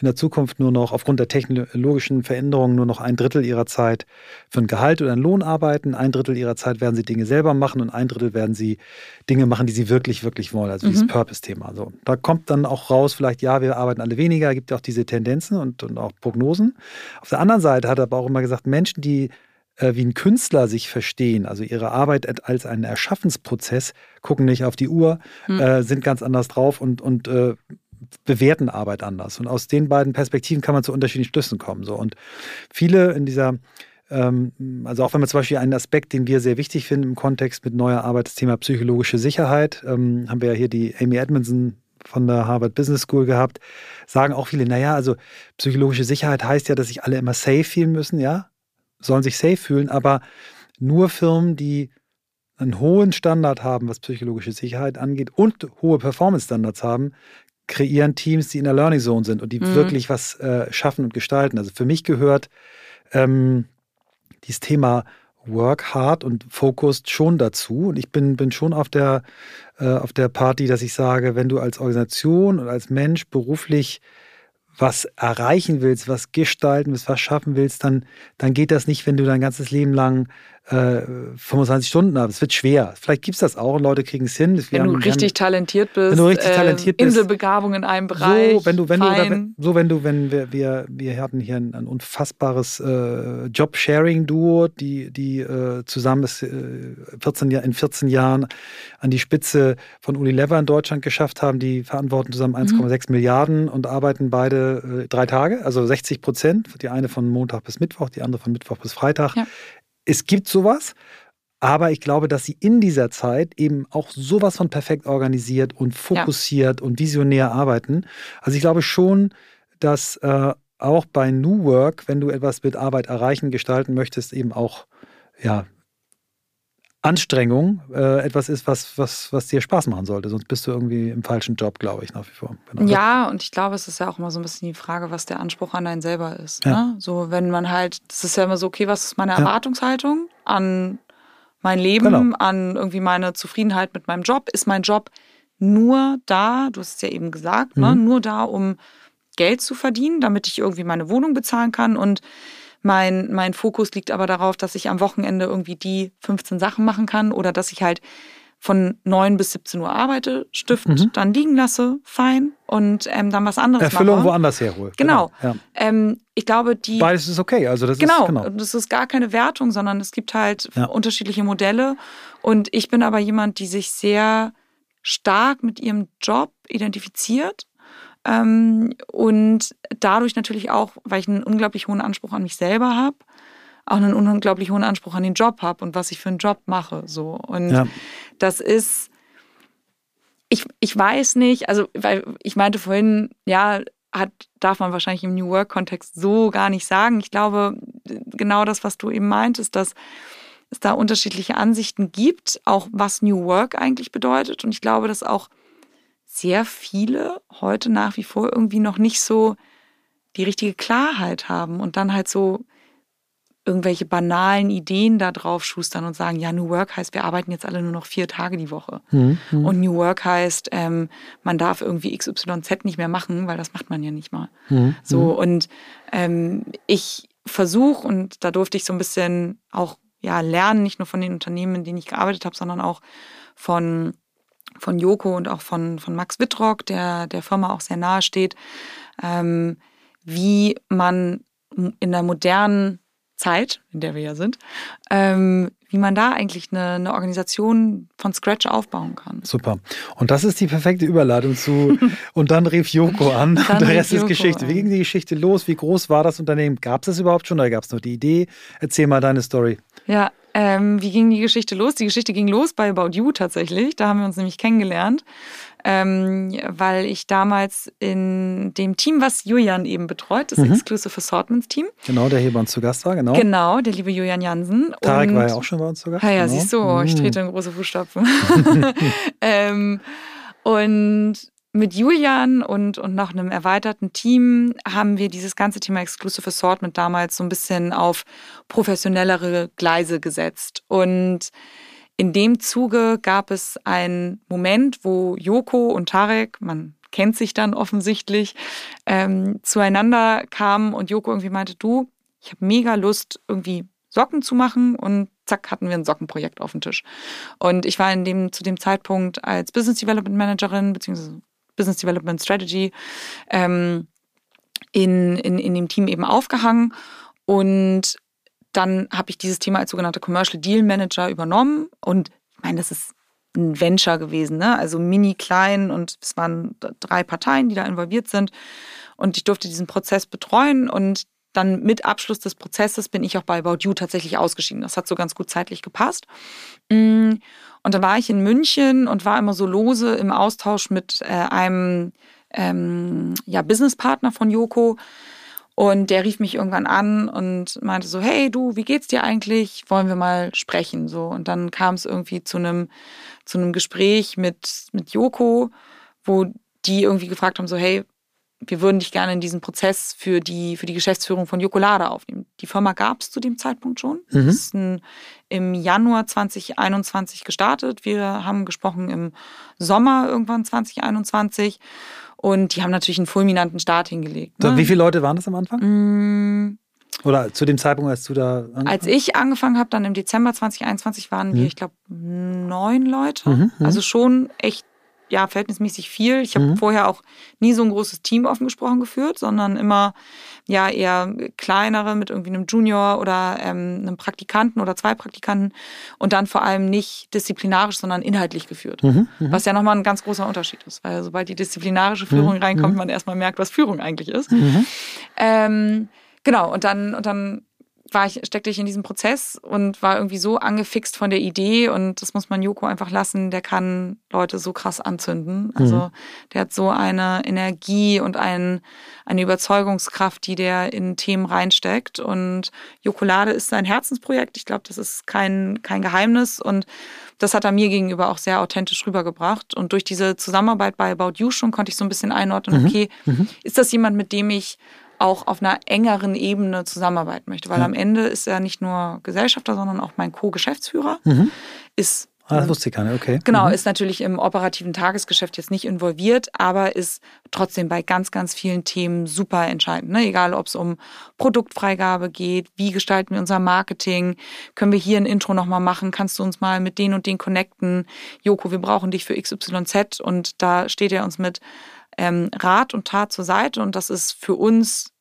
in der Zukunft nur noch aufgrund der technologischen Veränderungen nur noch ein Drittel ihrer Zeit für ein Gehalt oder einen Lohn arbeiten, ein Drittel ihrer Zeit werden sie Dinge selber machen und ein Drittel werden sie Dinge machen, die sie wirklich, wirklich wollen, also mhm. dieses Purpose-Thema. So, da kommt dann auch raus, vielleicht, ja, wir arbeiten alle weniger, gibt ja auch diese Tendenzen und, und auch Prognosen. Auf der anderen Seite hat er aber auch immer gesagt, Menschen, die äh, wie ein Künstler sich verstehen, also ihre Arbeit als einen Erschaffensprozess, gucken nicht auf die Uhr, mhm. äh, sind ganz anders drauf und, und äh, bewerten Arbeit anders. Und aus den beiden Perspektiven kann man zu unterschiedlichen Schlüssen kommen. So. Und viele in dieser ähm, also auch wenn man zum Beispiel einen Aspekt, den wir sehr wichtig finden im Kontext mit neuer Arbeit, das Thema psychologische Sicherheit, ähm, haben wir ja hier die Amy Edmondson von der Harvard Business School gehabt, sagen auch viele, naja, also psychologische Sicherheit heißt ja, dass sich alle immer safe fühlen müssen, ja, sollen sich safe fühlen, aber nur Firmen, die einen hohen Standard haben, was psychologische Sicherheit angeht und hohe Performance-Standards haben, kreieren Teams, die in der Learning Zone sind und die mhm. wirklich was äh, schaffen und gestalten. Also für mich gehört ähm, dieses Thema Work hard und focused schon dazu. Und ich bin, bin schon auf der, äh, auf der Party, dass ich sage, wenn du als Organisation und als Mensch beruflich was erreichen willst, was gestalten willst, was schaffen willst, dann, dann geht das nicht, wenn du dein ganzes Leben lang äh, 25 Stunden hast. Es wird schwer. Vielleicht gibt es das auch und Leute kriegen es hin. wenn haben, du richtig haben, talentiert bist, wenn du richtig äh, talentiert bist, Inselbegabung in einem Bereich. So, wenn du, wenn fein. du, so wenn du, wenn wir, wir, wir hatten hier ein, ein unfassbares äh, Job-Sharing-Duo, die, die äh, zusammen ist, äh, 14, in 14 Jahren an die Spitze von Unilever in Deutschland geschafft haben. Die verantworten zusammen 1,6 mhm. Milliarden und arbeiten beide äh, drei Tage, also 60 Prozent. Die eine von Montag bis Mittwoch, die andere von Mittwoch bis Freitag. Ja es gibt sowas, aber ich glaube, dass sie in dieser Zeit eben auch sowas von perfekt organisiert und fokussiert ja. und visionär arbeiten. Also ich glaube schon, dass äh, auch bei New Work, wenn du etwas mit Arbeit erreichen, gestalten möchtest, eben auch ja, Anstrengung äh, etwas ist, was, was, was dir Spaß machen sollte. Sonst bist du irgendwie im falschen Job, glaube ich, nach wie vor. Genau. Ja, und ich glaube, es ist ja auch immer so ein bisschen die Frage, was der Anspruch an einen selber ist. Ja. Ne? So, wenn man halt, das ist ja immer so, okay, was ist meine Erwartungshaltung an mein Leben, genau. an irgendwie meine Zufriedenheit mit meinem Job? Ist mein Job nur da, du hast es ja eben gesagt, ne? mhm. ne? nur da, um Geld zu verdienen, damit ich irgendwie meine Wohnung bezahlen kann und mein, mein Fokus liegt aber darauf, dass ich am Wochenende irgendwie die 15 Sachen machen kann oder dass ich halt von 9 bis 17 Uhr arbeite, Stift mhm. dann liegen lasse, fein, und ähm, dann was anderes Erfüllung mache. woanders herhole. Genau. genau. Ja. Ähm, ich glaube, die. Beides ist okay. Also das genau, ist, genau. Das ist gar keine Wertung, sondern es gibt halt ja. unterschiedliche Modelle. Und ich bin aber jemand, die sich sehr stark mit ihrem Job identifiziert und dadurch natürlich auch, weil ich einen unglaublich hohen Anspruch an mich selber habe, auch einen unglaublich hohen Anspruch an den Job habe und was ich für einen Job mache. So. Und ja. das ist, ich, ich weiß nicht, also weil ich meinte vorhin, ja, hat, darf man wahrscheinlich im New Work-Kontext so gar nicht sagen. Ich glaube, genau das, was du eben meintest, dass es da unterschiedliche Ansichten gibt, auch was New Work eigentlich bedeutet. Und ich glaube, dass auch sehr viele heute nach wie vor irgendwie noch nicht so die richtige Klarheit haben und dann halt so irgendwelche banalen Ideen da drauf schustern und sagen, ja, New Work heißt, wir arbeiten jetzt alle nur noch vier Tage die Woche. Mhm. Und New Work heißt, ähm, man darf irgendwie XYZ nicht mehr machen, weil das macht man ja nicht mal. Mhm. So, und ähm, ich versuche, und da durfte ich so ein bisschen auch ja, lernen, nicht nur von den Unternehmen, in denen ich gearbeitet habe, sondern auch von, von Joko und auch von, von Max Wittrock, der der Firma auch sehr nahe steht, ähm, wie man in der modernen Zeit, in der wir ja sind, ähm, wie man da eigentlich eine, eine, Organisation von Scratch aufbauen kann. Super. Und das ist die perfekte Überleitung zu und dann rief Joko an und der Rest ist Geschichte. Wie ging die Geschichte los? Wie groß war das Unternehmen? Gab es es überhaupt schon oder gab es nur die Idee? Erzähl mal deine Story. Ja, ähm, wie ging die Geschichte los? Die Geschichte ging los bei About You tatsächlich. Da haben wir uns nämlich kennengelernt ähm, weil ich damals in dem Team, was Julian eben betreut, das mhm. Exclusive Assortments Team. Genau, der hier bei uns zu Gast war, genau. Genau, der liebe Julian Jansen. Tarek und, war ja auch schon bei uns zu Gast. Ja, ja, genau. siehst du, mhm. ich trete in große Fußstapfen. ähm, und mit Julian und, und noch einem erweiterten Team haben wir dieses ganze Thema Exclusive Assortment damals so ein bisschen auf professionellere Gleise gesetzt. Und in dem Zuge gab es einen Moment, wo Joko und Tarek, man kennt sich dann offensichtlich, ähm, zueinander kamen und Joko irgendwie meinte, du, ich habe mega Lust, irgendwie Socken zu machen und zack, hatten wir ein Sockenprojekt auf dem Tisch. Und ich war in dem, zu dem Zeitpunkt als Business Development Managerin beziehungsweise Business Development Strategy ähm, in, in, in dem Team eben aufgehangen und dann habe ich dieses Thema als sogenannter Commercial Deal Manager übernommen. Und ich meine, das ist ein Venture gewesen, ne? also mini klein und es waren drei Parteien, die da involviert sind. Und ich durfte diesen Prozess betreuen und dann mit Abschluss des Prozesses bin ich auch bei About You tatsächlich ausgeschieden. Das hat so ganz gut zeitlich gepasst. Mm, und dann war ich in München und war immer so lose im Austausch mit äh, einem ähm, ja, Businesspartner von Joko, und der rief mich irgendwann an und meinte so, hey du, wie geht's dir eigentlich? Wollen wir mal sprechen? So. Und dann kam es irgendwie zu einem, zu einem Gespräch mit, mit Joko, wo die irgendwie gefragt haben, so, hey, wir würden dich gerne in diesen Prozess für die, für die Geschäftsführung von Jokolade aufnehmen. Die Firma gab es zu dem Zeitpunkt schon. Mhm. Das ist ein, im Januar 2021 gestartet. Wir haben gesprochen im Sommer irgendwann 2021. Und die haben natürlich einen fulminanten Start hingelegt. Ne? Wie viele Leute waren das am Anfang? Mm. Oder zu dem Zeitpunkt, als du da angefangen Als ich angefangen habe, dann im Dezember 2021 waren mhm. wir, ich glaube, neun Leute. Mhm, mhm, also schon echt ja, verhältnismäßig viel. Ich habe mhm. vorher auch nie so ein großes Team offen gesprochen geführt, sondern immer ja eher kleinere mit irgendwie einem Junior oder ähm, einem Praktikanten oder zwei Praktikanten und dann vor allem nicht disziplinarisch, sondern inhaltlich geführt. Mhm. Mhm. Was ja nochmal ein ganz großer Unterschied ist, weil sobald die disziplinarische Führung mhm. reinkommt, mhm. man erstmal merkt, was Führung eigentlich ist. Ähm, genau, und dann, und dann war ich, steckte ich in diesem Prozess und war irgendwie so angefixt von der Idee und das muss man Joko einfach lassen, der kann Leute so krass anzünden. Also mhm. der hat so eine Energie und ein, eine Überzeugungskraft, die der in Themen reinsteckt und Jokolade ist sein Herzensprojekt. Ich glaube, das ist kein, kein Geheimnis und das hat er mir gegenüber auch sehr authentisch rübergebracht. Und durch diese Zusammenarbeit bei About You schon konnte ich so ein bisschen einordnen, mhm. okay, mhm. ist das jemand, mit dem ich auch auf einer engeren Ebene zusammenarbeiten möchte. Weil ja. am Ende ist er nicht nur Gesellschafter, sondern auch mein Co-Geschäftsführer. Mhm. Ist Ah, das wusste ich gar nicht, okay. Genau, mhm. ist natürlich im operativen Tagesgeschäft jetzt nicht involviert, aber ist trotzdem bei ganz, ganz vielen Themen super entscheidend. Ne? Egal, ob es um Produktfreigabe geht, wie gestalten wir unser Marketing, können wir hier ein Intro nochmal machen, kannst du uns mal mit den und den connecten. Joko, wir brauchen dich für XYZ und da steht er uns mit ähm, Rat und Tat zur Seite und das ist für uns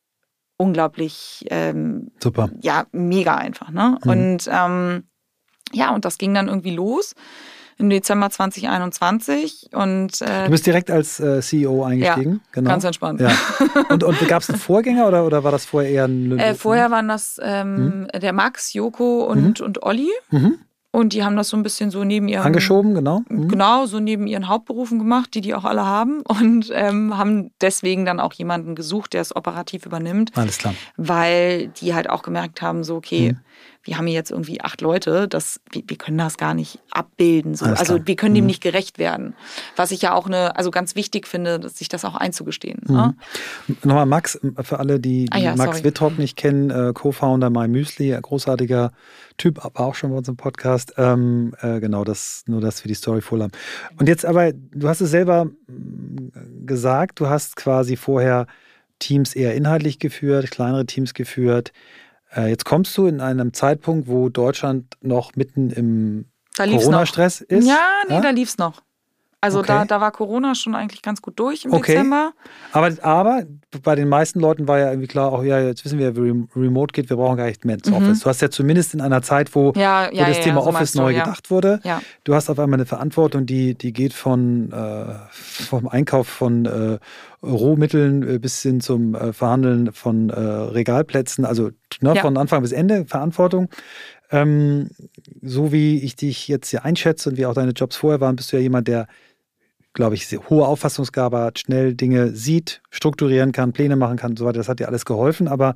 unglaublich ähm, super. Ja, mega einfach. Ne? Mhm. Und ähm, ja, und das ging dann irgendwie los im Dezember 2021 und äh, du bist direkt als äh, CEO eingestiegen, ja, genau. Ganz entspannt. Ja. Und, und gab es einen Vorgänger oder, oder war das vorher eher ein äh, Vorher waren das ähm, mhm. der Max, Joko und, mhm. und Olli. Mhm. Und die haben das so ein bisschen so neben ihren. Angeschoben, genau. Mhm. Genau, so neben ihren Hauptberufen gemacht, die die auch alle haben. Und ähm, haben deswegen dann auch jemanden gesucht, der es operativ übernimmt. Alles klar. Weil die halt auch gemerkt haben, so, okay, mhm. Wir haben hier jetzt irgendwie acht Leute, das, wir, wir können das gar nicht abbilden. So. Also wir können dem Mhm. nicht gerecht werden. Was ich ja auch eine, also ganz wichtig finde, dass sich das auch einzugestehen. Mhm. Ne? Nochmal Max, für alle, die, die Ah ja, Max sorry. Wittrock nicht kennen, äh, Co-Founder My Müsli, großartiger Typ, aber auch schon bei uns im Podcast. Ähm, äh, genau, das, nur dass wir die Story voll haben. Und jetzt aber, du hast es selber mm, gesagt, du hast quasi vorher Teams eher inhaltlich geführt, kleinere Teams geführt. Äh, jetzt kommst du in einem Zeitpunkt, wo Deutschland noch mitten im. Corona-Stress ist. Ja, nee, da lief's noch. Also Okay. da, da war Corona schon eigentlich ganz gut durch im Okay. Dezember. Aber, aber bei den meisten Leuten war ja irgendwie klar, auch ja, jetzt wissen wir, wie Rem- Remote geht, wir brauchen gar nicht mehr ins Mhm. Office. Du hast ja zumindest in einer Zeit, wo, Ja, wo ja, das ja, Thema so Office du, neu ja. gedacht wurde. Ja. Du hast auf einmal eine Verantwortung, die, die geht von äh, vom Einkauf von äh, Rohmitteln äh, bis hin zum äh, Verhandeln von äh, Regalplätzen, also ne, von Anfang bis Ende Verantwortung. Ähm, so wie ich dich jetzt hier einschätze und wie auch deine Jobs vorher waren, bist du ja jemand, der, glaube ich, hohe Auffassungsgabe hat, schnell Dinge sieht, strukturieren kann, Pläne machen kann und so weiter. Das hat dir alles geholfen, aber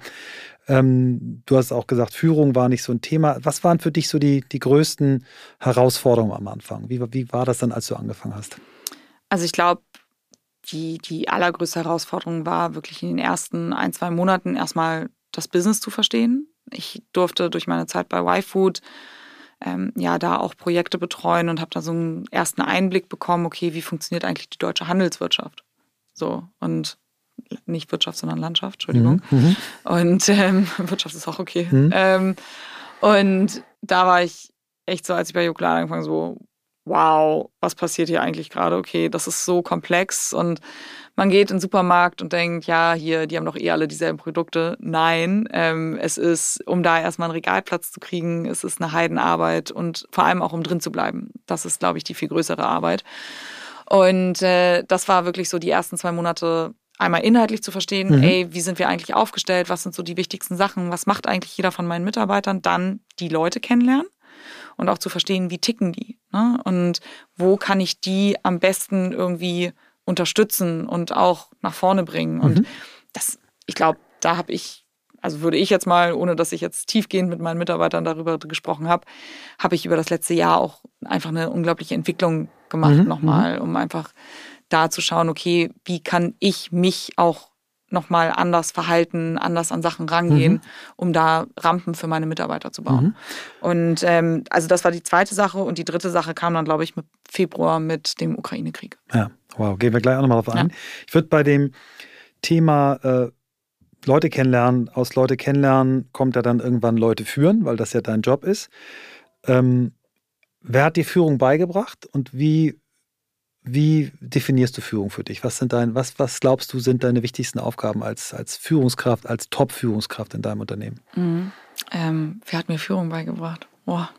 ähm, du hast auch gesagt, Führung war nicht so ein Thema. Was waren für dich so die, die größten Herausforderungen am Anfang? Wie, wie war das dann, als du angefangen hast? Also ich glaube, die, die allergrößte Herausforderung war wirklich in den ersten ein, zwei Monaten erstmal das Business zu verstehen. Ich durfte durch meine Zeit bei YFood ähm, ja da auch Projekte betreuen und habe da so einen ersten Einblick bekommen, okay, wie funktioniert eigentlich die deutsche Handelswirtschaft? So und nicht Wirtschaft, sondern Landschaft, Entschuldigung. Mhm. Und ähm, Wirtschaft ist auch okay. Mhm. Ähm, und da war ich echt so, als ich bei Jokulade angefangen so, wow, was passiert hier eigentlich gerade? Okay, das ist so komplex und man geht in den Supermarkt und denkt, ja, hier, die haben doch eh alle dieselben Produkte. Nein, ähm, es ist, um da erstmal einen Regalplatz zu kriegen, es ist eine Heidenarbeit und vor allem auch um drin zu bleiben. Das ist, glaube ich, die viel größere Arbeit. Und äh, das war wirklich so die ersten zwei Monate einmal inhaltlich zu verstehen, Mhm. ey, wie sind wir eigentlich aufgestellt, was sind so die wichtigsten Sachen, was macht eigentlich jeder von meinen Mitarbeitern, dann die Leute kennenlernen und auch zu verstehen, wie ticken die ne? und wo kann ich die am besten irgendwie unterstützen und auch nach vorne bringen. Und Mhm. das, ich glaube, da habe ich, also würde ich jetzt mal, ohne dass ich jetzt tiefgehend mit meinen Mitarbeitern darüber gesprochen habe, habe ich über das letzte Jahr auch einfach eine unglaubliche Entwicklung gemacht Mhm, nochmal, um einfach da zu schauen, okay, wie kann ich mich auch nochmal anders verhalten, anders an Sachen rangehen, Mhm. um da Rampen für meine Mitarbeiter zu bauen. Mhm. Und ähm, also das war die zweite Sache und die dritte Sache kam dann, glaube ich, mit Februar mit dem Ukraine-Krieg. Ja, wow, gehen wir gleich auch nochmal drauf ein. Ich würde bei dem Thema äh, Leute kennenlernen, aus Leute kennenlernen kommt ja dann irgendwann Leute führen, weil das ja dein Job ist. Ähm, wer hat dir Führung beigebracht und wie, wie definierst du Führung für dich? Was sind dein, was, was glaubst du, sind deine wichtigsten Aufgaben als, als Führungskraft, als Top-Führungskraft in deinem Unternehmen? Mhm. Ähm, wer hat mir Führung beigebracht? Boah.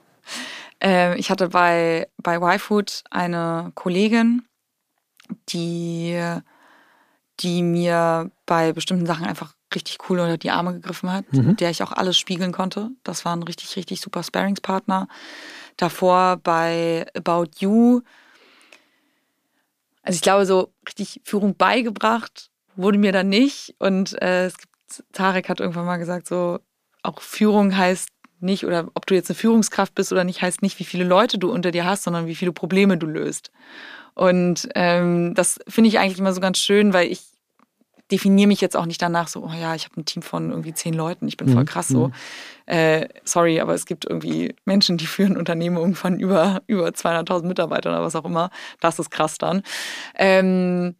Ähm, ich hatte bei, bei YFood eine Kollegin, die, die mir bei bestimmten Sachen einfach richtig cool unter die Arme gegriffen hat, Mhm. mit der ich auch alles spiegeln konnte. Das war ein richtig, richtig super Sparingspartner. Davor bei About You. Also ich glaube, so richtig Führung beigebracht wurde mir dann nicht. Und äh, es gibt, Tarek hat irgendwann mal gesagt, so auch Führung heißt nicht, oder ob du jetzt eine Führungskraft bist oder nicht, heißt nicht, wie viele Leute du unter dir hast, sondern wie viele Probleme du löst. Und ähm, das finde ich eigentlich immer so ganz schön, weil ich definiere mich jetzt auch nicht danach so, oh ja, ich habe ein Team von irgendwie zehn Leuten, ich bin voll Mhm, krass so. Äh, sorry, aber es gibt irgendwie Menschen, die führen Unternehmungen von über, über 200.000 Mitarbeitern oder was auch immer. Das ist krass dann. Ähm,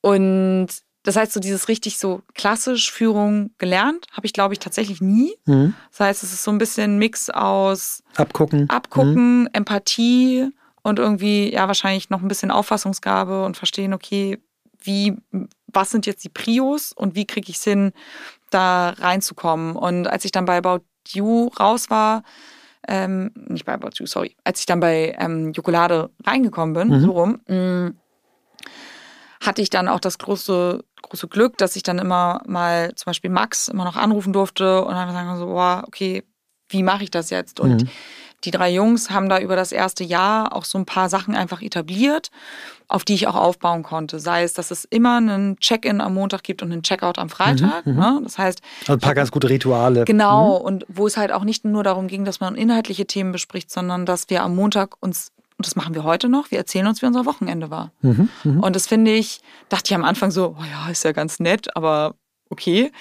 und das heißt, so dieses richtig so klassisch Führung gelernt, habe ich, glaube ich, tatsächlich nie. Mhm. Das heißt, es ist so ein bisschen ein Mix aus Abgucken. Mhm. Abgucken, Empathie und irgendwie, ja, wahrscheinlich noch ein bisschen Auffassungsgabe und verstehen, okay, wie, was sind jetzt die Prios und wie kriege ich es hin, da reinzukommen. Und als ich dann bei About You raus war, ähm, nicht bei About You, sorry, als ich dann bei ähm, Jokolade reingekommen bin, Mhm. so rum, mh, hatte ich dann auch das große, große Glück, dass ich dann immer mal zum Beispiel Max immer noch anrufen durfte und dann sagen so, boah, okay, wie mache ich das jetzt? Und Mhm. Die drei Jungs haben da über das erste Jahr auch so ein paar Sachen einfach etabliert, auf die ich auch aufbauen konnte. Sei es, dass es immer einen Check-in am Montag gibt und einen Check-out am Freitag. Mhm, mhm. ne? Das heißt. Also ein paar ganz gute Rituale. Genau. Mhm. Und wo es halt auch nicht nur darum ging, dass man inhaltliche Themen bespricht, sondern dass wir am Montag uns und das machen wir heute noch, wir erzählen uns, wie unser Wochenende war. Mhm, mh. Und das finde ich, dachte ich am Anfang so, oh ja, ist ja ganz nett, aber okay.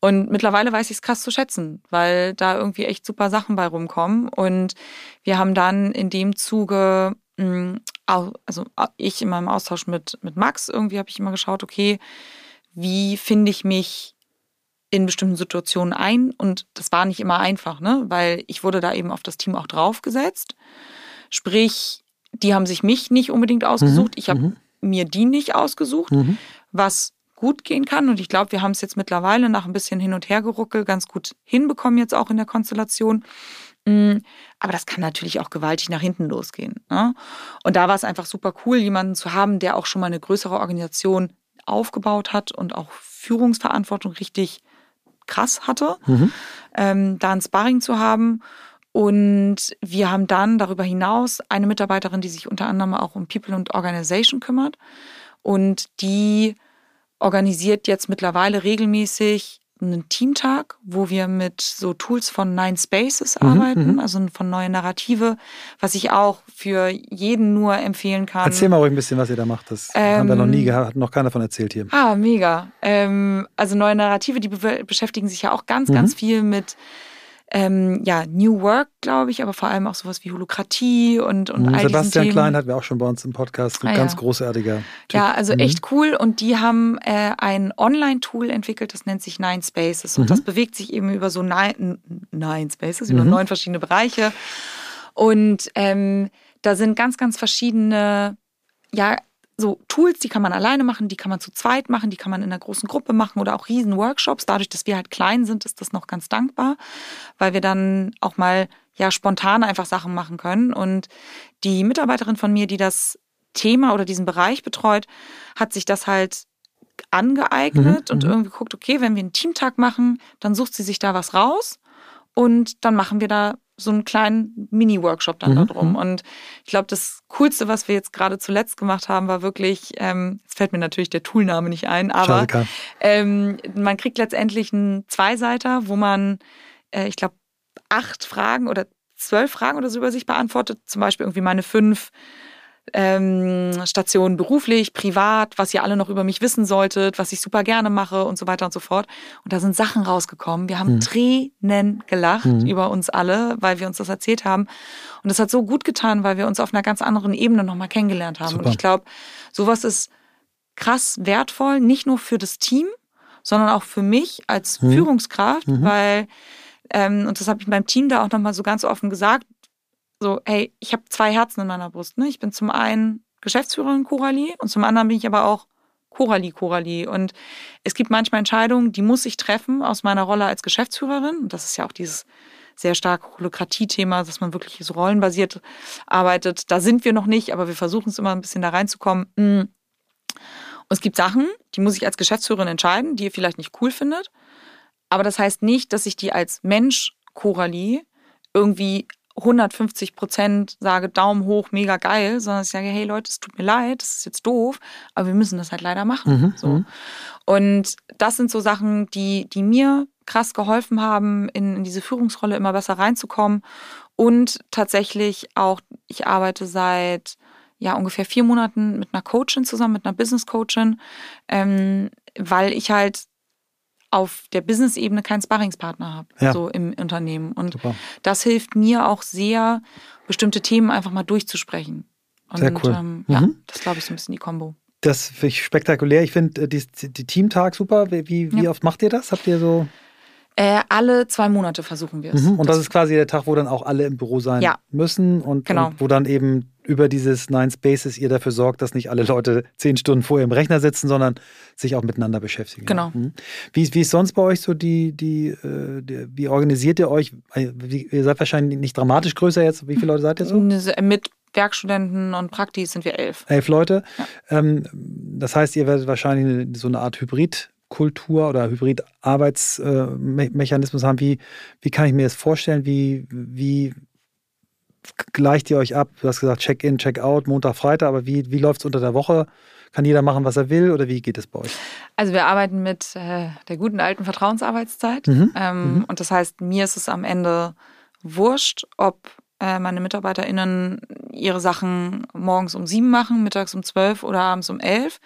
Und mittlerweile weiß ich es krass zu schätzen, weil da irgendwie echt super Sachen bei rumkommen. Und wir haben dann in dem Zuge, hm, also ich in meinem Austausch mit, mit Max, irgendwie habe ich immer geschaut, okay, wie finde ich mich in bestimmten Situationen ein? Und das war nicht immer einfach, ne? weil ich wurde da eben auf das Team auch draufgesetzt. Sprich, die haben sich mich nicht unbedingt ausgesucht. Mhm. Ich habe mhm. mir die nicht ausgesucht, mhm. was gut gehen kann. Und ich glaube, wir haben es jetzt mittlerweile nach ein bisschen hin und her geruckelt ganz gut hinbekommen, jetzt auch in der Konstellation. Mm, aber das kann natürlich auch gewaltig nach hinten losgehen. Ne? Und da war es einfach super cool, jemanden zu haben, der auch schon mal eine größere Organisation aufgebaut hat und auch Führungsverantwortung richtig krass hatte, mhm. ähm, da ein Sparring zu haben. Und wir haben dann darüber hinaus eine Mitarbeiterin, die sich unter anderem auch um People und Organization kümmert. Und die organisiert jetzt mittlerweile regelmäßig einen Teamtag, wo wir mit so Tools von Nine Spaces mhm, arbeiten, mhm. also von neue Narrative, was ich auch für jeden nur empfehlen kann. Erzähl mal ruhig ein bisschen, was ihr da macht. Das ähm, haben wir noch nie ähm, gehabt, hat noch keiner von erzählt hier. Ah, mega. Ähm, also neue Narrative, die beschäftigen sich ja auch ganz, mhm. ganz viel mit ähm, ja, New Work, glaube ich, aber vor allem auch sowas wie Holokratie und, und mhm, all Sebastian. Klein hatten wir auch schon bei uns im Podcast, ein ah, ganz ja. großartiger Typ. Ja, also mhm. echt cool und die haben äh, ein Online-Tool entwickelt, das nennt sich Nine Spaces und mhm. das bewegt sich eben über so Nine, Nine Spaces, über mhm. neun verschiedene Bereiche und ähm, da sind ganz, ganz verschiedene ja, so Tools, die kann man alleine machen, die kann man zu zweit machen, die kann man in einer großen Gruppe machen oder auch riesen Workshops. Dadurch, dass wir halt klein sind, ist das noch ganz dankbar, weil wir dann auch mal ja spontan einfach Sachen machen können. Und die Mitarbeiterin von mir, die das Thema oder diesen Bereich betreut, hat sich das halt angeeignet mhm, und mhm. irgendwie guckt, okay, wenn wir einen Teamtag machen, dann sucht sie sich da was raus und dann machen wir da so einen kleinen Mini-Workshop dann mhm. da drum. Mhm. Und ich glaube, das Coolste, was wir jetzt gerade zuletzt gemacht haben, war wirklich, ähm, es fällt mir natürlich der Toolname nicht ein, aber ähm, man kriegt letztendlich einen Zweiseiter, wo man, äh, ich glaube, acht Fragen oder zwölf Fragen oder so über sich beantwortet. Zum Beispiel irgendwie meine fünf ähm, Stationen beruflich, privat, was ihr alle noch über mich wissen solltet, was ich super gerne mache und so weiter und so fort. Und da sind Sachen rausgekommen. Wir haben mhm. Tränen gelacht mhm. über uns alle, weil wir uns das erzählt haben. Und das hat so gut getan, weil wir uns auf einer ganz anderen Ebene nochmal kennengelernt haben. Super. Und ich glaube, sowas ist krass wertvoll, nicht nur für das Team, sondern auch für mich als mhm. Führungskraft, mhm. weil, ähm, und das habe ich meinem Team da auch nochmal so ganz offen gesagt, so, hey, ich habe zwei Herzen in meiner Brust. Ne? Ich bin zum einen Geschäftsführerin Coralie und zum anderen bin ich aber auch Coralie Coralie. Und es gibt manchmal Entscheidungen, die muss ich treffen aus meiner Rolle als Geschäftsführerin. Und das ist ja auch dieses sehr starke Holokratie-Thema, dass man wirklich so rollenbasiert arbeitet. Da sind wir noch nicht, aber wir versuchen es immer ein bisschen da reinzukommen. Mm. Und es gibt Sachen, die muss ich als Geschäftsführerin entscheiden, die ihr vielleicht nicht cool findet. Aber das heißt nicht, dass ich die als Mensch Coralie irgendwie 150 Prozent sage, Daumen hoch, mega geil, sondern ich sage, hey Leute, es tut mir leid, das ist jetzt doof, aber wir müssen das halt leider machen. Mhm, so. Mhm. Und das sind so Sachen, die, die mir krass geholfen haben, in, in diese Führungsrolle immer besser reinzukommen. Und tatsächlich auch, ich arbeite seit ja ungefähr vier Monaten mit einer Coachin zusammen, mit einer Business Coachin, ähm, weil ich halt auf der Business-Ebene keinen Sparringspartner habe, ja. so im Unternehmen. Und Super. das hilft mir auch sehr, bestimmte Themen einfach mal durchzusprechen. Und, sehr cool. Ähm, ja, mhm. das glaube ich so ein bisschen die Kombo. Das finde ich spektakulär. Ich finde äh, die, die Teamtag super. Wie, wie ja. oft macht ihr das? Habt ihr so äh, alle zwei Monate versuchen wir es. Mhm. Und das, das, ist quasi der Tag, wo dann auch alle im Büro sein ja. müssen und, genau. und, wo dann eben über dieses Nine Spaces ihr dafür sorgt, dass nicht alle Leute zehn Stunden vor ihrem Rechner sitzen, sondern sich auch miteinander beschäftigen. Genau. Mhm. Wie, wie ist sonst bei euch so die, die, äh, die, wie organisiert ihr euch? Ihr seid wahrscheinlich nicht dramatisch größer jetzt. Wie viele Leute seid ihr so? Mit Werkstudenten und Praktis sind wir elf. Elf Leute. Ja. Ähm, das heißt, ihr werdet wahrscheinlich so eine Art Hybrid Kultur oder Hybrid-Arbeitsmechanismus haben. Wie, wie kann ich mir das vorstellen? Wie, wie gleicht ihr euch ab? Du hast gesagt, Check-in, Check-out, Montag, Freitag, aber wie, wie läuft es unter der Woche? Kann jeder machen, was er will oder wie geht es bei euch? Also wir arbeiten mit äh, der guten alten Vertrauensarbeitszeit. Mhm. Ähm, mhm. Und das heißt, mir ist es am Ende wurscht, ob äh, meine MitarbeiterInnen ihre Sachen morgens um sieben machen, mittags um zwölf oder abends um elf.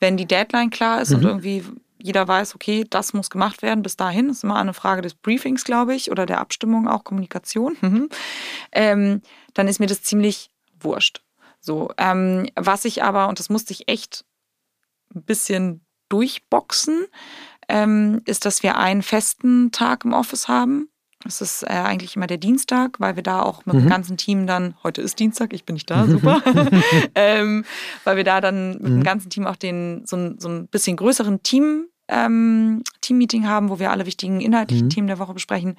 Wenn die Deadline klar ist mhm. und irgendwie jeder weiß, okay, das muss gemacht werden bis dahin. Das ist immer eine Frage des Briefings, glaube ich, oder der Abstimmung, auch Kommunikation. Mhm. ähm, dann ist mir das ziemlich wurscht. So, ähm, was ich aber, und das musste ich echt ein bisschen durchboxen, ähm, ist, dass wir einen festen Tag im Office haben. Das ist äh, eigentlich immer der Dienstag, weil wir da auch mit mhm. dem ganzen Team dann, heute ist Dienstag, ich bin nicht da, super, ähm, weil wir da dann mit mhm. dem ganzen Team auch den so ein, so ein bisschen größeren Team, ähm, Team-Meeting haben, wo wir alle wichtigen inhaltlichen mhm. Themen der Woche besprechen.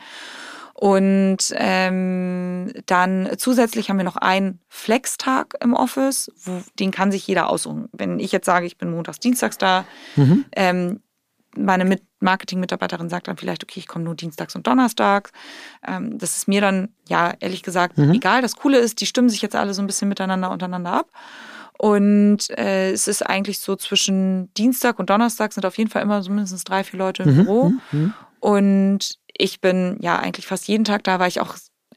Und ähm, dann zusätzlich haben wir noch einen Flex-Tag im Office, wo, den kann sich jeder aussuchen. Wenn ich jetzt sage, ich bin montags, dienstags da, mhm. ähm, meine Marketing-Mitarbeiterin sagt dann vielleicht, okay, ich komme nur dienstags und donnerstags. Ähm, das ist mir dann, ja, ehrlich gesagt, mhm. egal. Das Coole ist, die stimmen sich jetzt alle so ein bisschen miteinander untereinander ab. Und äh, es ist eigentlich so zwischen Dienstag und Donnerstag sind auf jeden Fall immer so mindestens drei, vier Leute im mhm. Büro. Mhm. Und ich bin ja eigentlich fast jeden Tag da, weil ich auch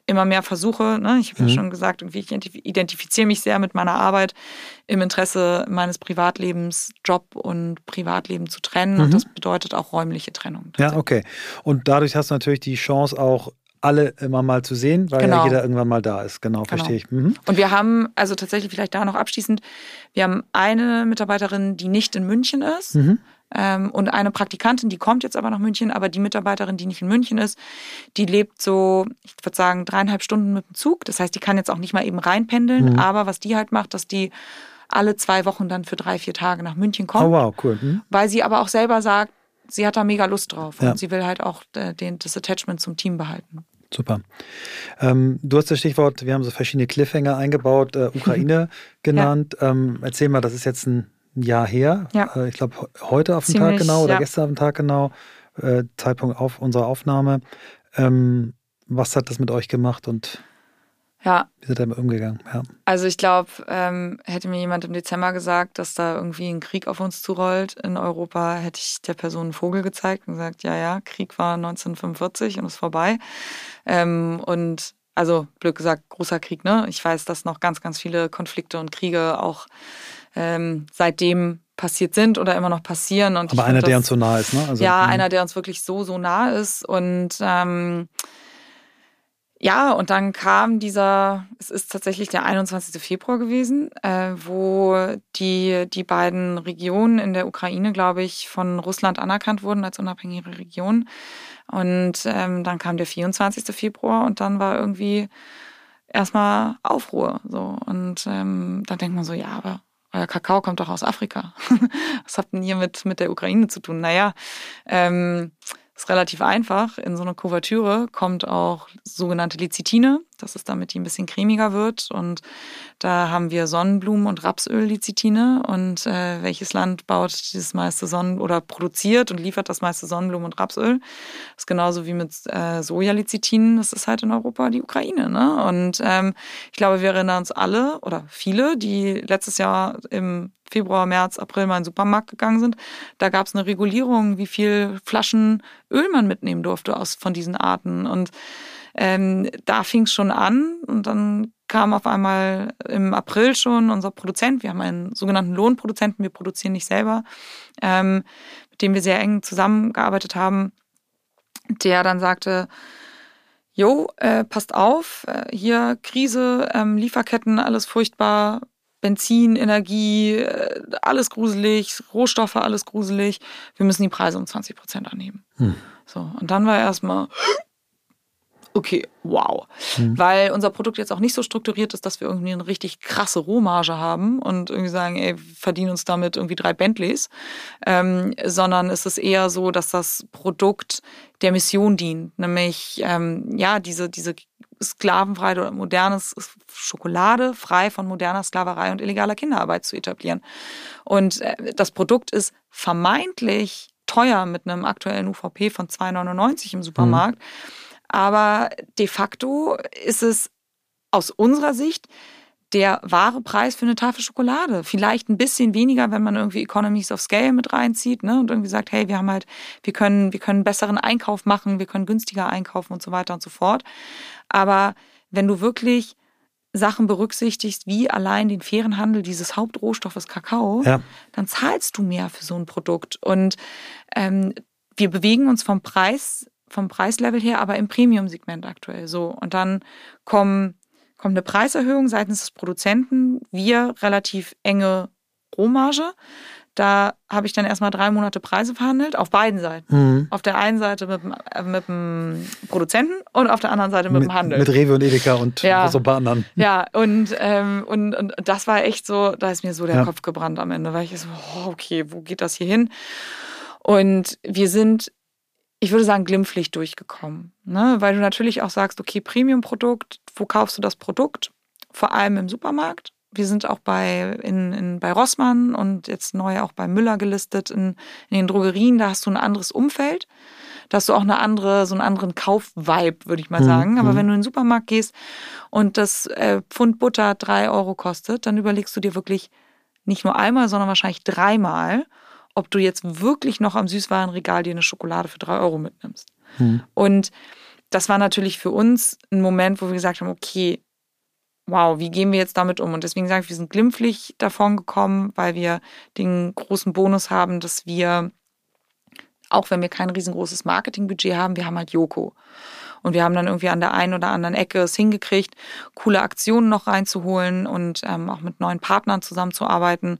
immer mehr versuche. Ne? Ich habe mhm. ja schon gesagt, irgendwie, ich identifiziere mich sehr mit meiner Arbeit im Interesse meines Privatlebens, Job und Privatleben zu trennen. Mhm. Und das bedeutet auch räumliche Trennung. Ja, okay. Und dadurch hast du natürlich die Chance auch alle immer mal zu sehen, weil genau. ja jeder irgendwann mal da ist. Genau, genau. verstehe ich. Mhm. Und wir haben, also tatsächlich vielleicht da noch abschließend, wir haben eine Mitarbeiterin, die nicht in München ist. Mhm. Ähm, und eine Praktikantin, die kommt jetzt aber nach München, aber die Mitarbeiterin, die nicht in München ist, die lebt so, ich würde sagen, dreieinhalb Stunden mit dem Zug. Das heißt, die kann jetzt auch nicht mal eben reinpendeln. Mhm. Aber was die halt macht, dass die alle zwei Wochen dann für drei, vier Tage nach München kommt. Oh wow, cool. Mhm. Weil sie aber auch selber sagt, sie hat da mega Lust drauf. Ja. Und sie will halt auch äh, den, das Attachment zum Team behalten. Super. Ähm, du hast das Stichwort, wir haben so verschiedene Cliffhanger eingebaut, äh, Ukraine genannt. Ja. Ähm, erzähl mal, das ist jetzt ein Jahr her. Ja. Äh, ich glaube, heute auf den Tag genau oder ja. gestern auf den Tag genau, äh, Zeitpunkt auf unserer Aufnahme. Ähm, was hat das mit euch gemacht und ja. wie ihr damit umgegangen? Ja. Also ich glaube, ähm, hätte mir jemand im Dezember gesagt, dass da irgendwie ein Krieg auf uns zurollt in Europa, hätte ich der Person einen Vogel gezeigt und gesagt, ja, ja, Krieg war 1945 und ist vorbei. Ähm, und also blöd gesagt, großer Krieg, ne? Ich weiß, dass noch ganz, ganz viele Konflikte und Kriege auch ähm, seitdem passiert sind oder immer noch passieren. Und Aber einer, das, der uns so nah ist, ne? Also, ja, mh. einer, der uns wirklich so, so nah ist. Und ähm, ja, und dann kam dieser, es ist tatsächlich der 21. Februar gewesen, äh, wo die, die beiden Regionen in der Ukraine, glaube ich, von Russland anerkannt wurden als unabhängige Region. Und ähm, dann kam der 24. Februar und dann war irgendwie erstmal Aufruhr. So. Und ähm, dann denkt man so, ja, aber euer Kakao kommt doch aus Afrika. Was habt denn ihr mit, mit der Ukraine zu tun? Naja, ähm, ist relativ einfach. In so eine Kuvertüre kommt auch sogenannte Lecithine. Das ist damit die ein bisschen cremiger wird. Und da haben wir Sonnenblumen- und Rapsöl-Lecithine. Und äh, welches Land baut dieses meiste Sonnen- oder produziert und liefert das meiste Sonnenblumen- und Rapsöl? Das ist genauso wie mit äh, Sojalecithinen. Das ist halt in Europa die Ukraine. Ne? Und ähm, ich glaube, wir erinnern uns alle oder viele, die letztes Jahr im Februar, März, April mal in den Supermarkt gegangen sind, da gab es eine Regulierung, wie viel Flaschen Öl man mitnehmen durfte aus von diesen Arten. Und ähm, da fing es schon an und dann kam auf einmal im April schon unser Produzent. Wir haben einen sogenannten Lohnproduzenten, wir produzieren nicht selber, ähm, mit dem wir sehr eng zusammengearbeitet haben, der dann sagte, Jo, äh, passt auf, äh, hier Krise, ähm, Lieferketten, alles furchtbar, Benzin, Energie, äh, alles gruselig, Rohstoffe, alles gruselig. Wir müssen die Preise um 20 Prozent anheben. Hm. So, und dann war erstmal, okay, wow. Hm. Weil unser Produkt jetzt auch nicht so strukturiert ist, dass wir irgendwie eine richtig krasse Rohmarge haben und irgendwie sagen, ey, wir verdienen uns damit irgendwie drei Bentleys, ähm, sondern es ist eher so, dass das Produkt der Mission dient, nämlich ähm, ja, diese, diese sklavenfrei oder modernes Schokolade frei von moderner Sklaverei und illegaler Kinderarbeit zu etablieren. Und äh, das Produkt ist vermeintlich teuer mit einem aktuellen UVP von 2,99 im Supermarkt. Mhm. Aber de facto ist es aus unserer Sicht der wahre Preis für eine Tafel Schokolade. Vielleicht ein bisschen weniger, wenn man irgendwie Economies of Scale mit reinzieht ne? und irgendwie sagt, hey, wir haben halt, wir können, wir können besseren Einkauf machen, wir können günstiger einkaufen und so weiter und so fort. Aber wenn du wirklich Sachen berücksichtigst, wie allein den fairen Handel dieses Hauptrohstoffes Kakao, ja. dann zahlst du mehr für so ein Produkt. Und ähm, wir bewegen uns vom Preis, vom Preislevel her, aber im Premium-Segment aktuell so. Und dann kommen, kommt eine Preiserhöhung seitens des Produzenten, wir relativ enge Rohmarge. Da habe ich dann erstmal drei Monate Preise verhandelt, auf beiden Seiten. Mhm. Auf der einen Seite mit, äh, mit, dem Produzenten und auf der anderen Seite mit, mit dem Handel. Mit Rewe und Edeka und ja. so ein paar anderen. Ja, und, ähm, und, und das war echt so, da ist mir so der ja. Kopf gebrannt am Ende, weil ich so, oh, okay, wo geht das hier hin? Und wir sind, ich würde sagen, glimpflich durchgekommen. Ne? Weil du natürlich auch sagst, okay, Premium-Produkt, wo kaufst du das Produkt? Vor allem im Supermarkt wir sind auch bei, in, in, bei Rossmann und jetzt neu auch bei Müller gelistet in, in den Drogerien. Da hast du ein anderes Umfeld. Da hast du auch eine andere, so einen anderen Kaufvibe, würde ich mal mhm, sagen. Aber mhm. wenn du in den Supermarkt gehst und das äh, Pfund Butter drei Euro kostet, dann überlegst du dir wirklich nicht nur einmal, sondern wahrscheinlich dreimal, ob du jetzt wirklich noch am Süßwarenregal dir eine Schokolade für drei Euro mitnimmst. Mhm. Und das war natürlich für uns ein Moment, wo wir gesagt haben, okay, wow, wie gehen wir jetzt damit um? Und deswegen sage ich, wir sind glimpflich davon gekommen, weil wir den großen Bonus haben, dass wir, auch wenn wir kein riesengroßes Marketingbudget haben, wir haben halt Joko. Und wir haben dann irgendwie an der einen oder anderen Ecke es hingekriegt, coole Aktionen noch reinzuholen und ähm, auch mit neuen Partnern zusammenzuarbeiten.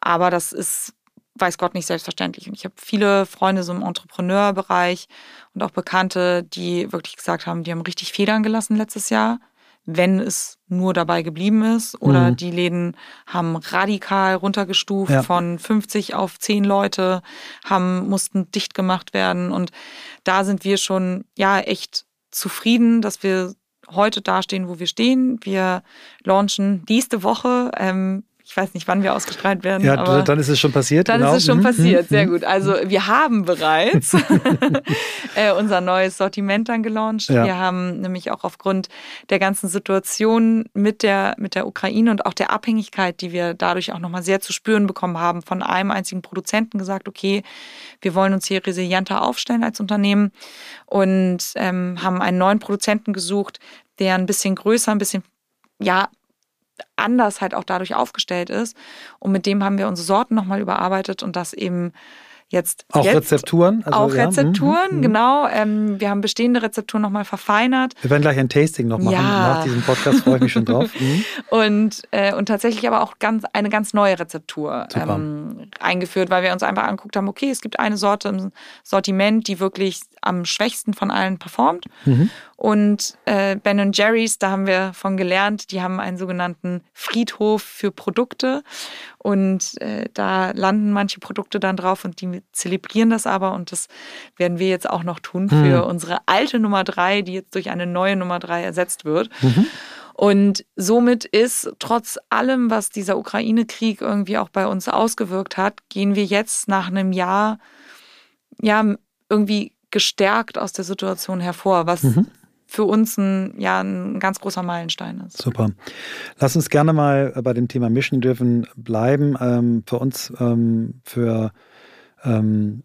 Aber das ist, weiß Gott, nicht selbstverständlich. Und ich habe viele Freunde so im Entrepreneurbereich und auch Bekannte, die wirklich gesagt haben, die haben richtig Federn gelassen letztes Jahr wenn es nur dabei geblieben ist. Oder mhm. die Läden haben radikal runtergestuft ja. von 50 auf 10 Leute, haben, mussten dicht gemacht werden. Und da sind wir schon ja echt zufrieden, dass wir heute dastehen, wo wir stehen. Wir launchen nächste Woche ähm, ich weiß nicht, wann wir ausgestrahlt werden. Ja, dann ist es schon passiert. Dann genau. ist es schon mhm. passiert, sehr mhm. gut. Also wir haben bereits äh, unser neues Sortiment dann gelauncht. Ja. Wir haben nämlich auch aufgrund der ganzen Situation mit der, mit der Ukraine und auch der Abhängigkeit, die wir dadurch auch nochmal sehr zu spüren bekommen haben, von einem einzigen Produzenten gesagt, okay, wir wollen uns hier resilienter aufstellen als Unternehmen und ähm, haben einen neuen Produzenten gesucht, der ein bisschen größer, ein bisschen ja, anders halt auch dadurch aufgestellt ist. Und mit dem haben wir unsere Sorten nochmal überarbeitet und das eben jetzt. Auch jetzt Rezepturen? Also, auch ja. Rezepturen, mhm. genau. Ähm, wir haben bestehende Rezepturen nochmal verfeinert. Wir werden gleich ein Tasting noch machen. Ja. Nach diesem Podcast freue ich mich schon drauf. Mhm. und, äh, und tatsächlich aber auch ganz, eine ganz neue Rezeptur ähm, eingeführt, weil wir uns einfach angeguckt haben, okay, es gibt eine Sorte im Sortiment, die wirklich am schwächsten von allen performt. Mhm. Und äh, Ben Jerry's, da haben wir von gelernt, die haben einen sogenannten Friedhof für Produkte. Und äh, da landen manche Produkte dann drauf und die zelebrieren das aber. Und das werden wir jetzt auch noch tun für mhm. unsere alte Nummer drei, die jetzt durch eine neue Nummer drei ersetzt wird. Mhm. Und somit ist trotz allem, was dieser Ukraine-Krieg irgendwie auch bei uns ausgewirkt hat, gehen wir jetzt nach einem Jahr ja irgendwie gestärkt aus der Situation hervor, was mhm. Für uns ein, ja, ein ganz großer Meilenstein ist. Super. Lass uns gerne mal bei dem Thema Mission Driven bleiben. Ähm, für uns, ähm, für ähm,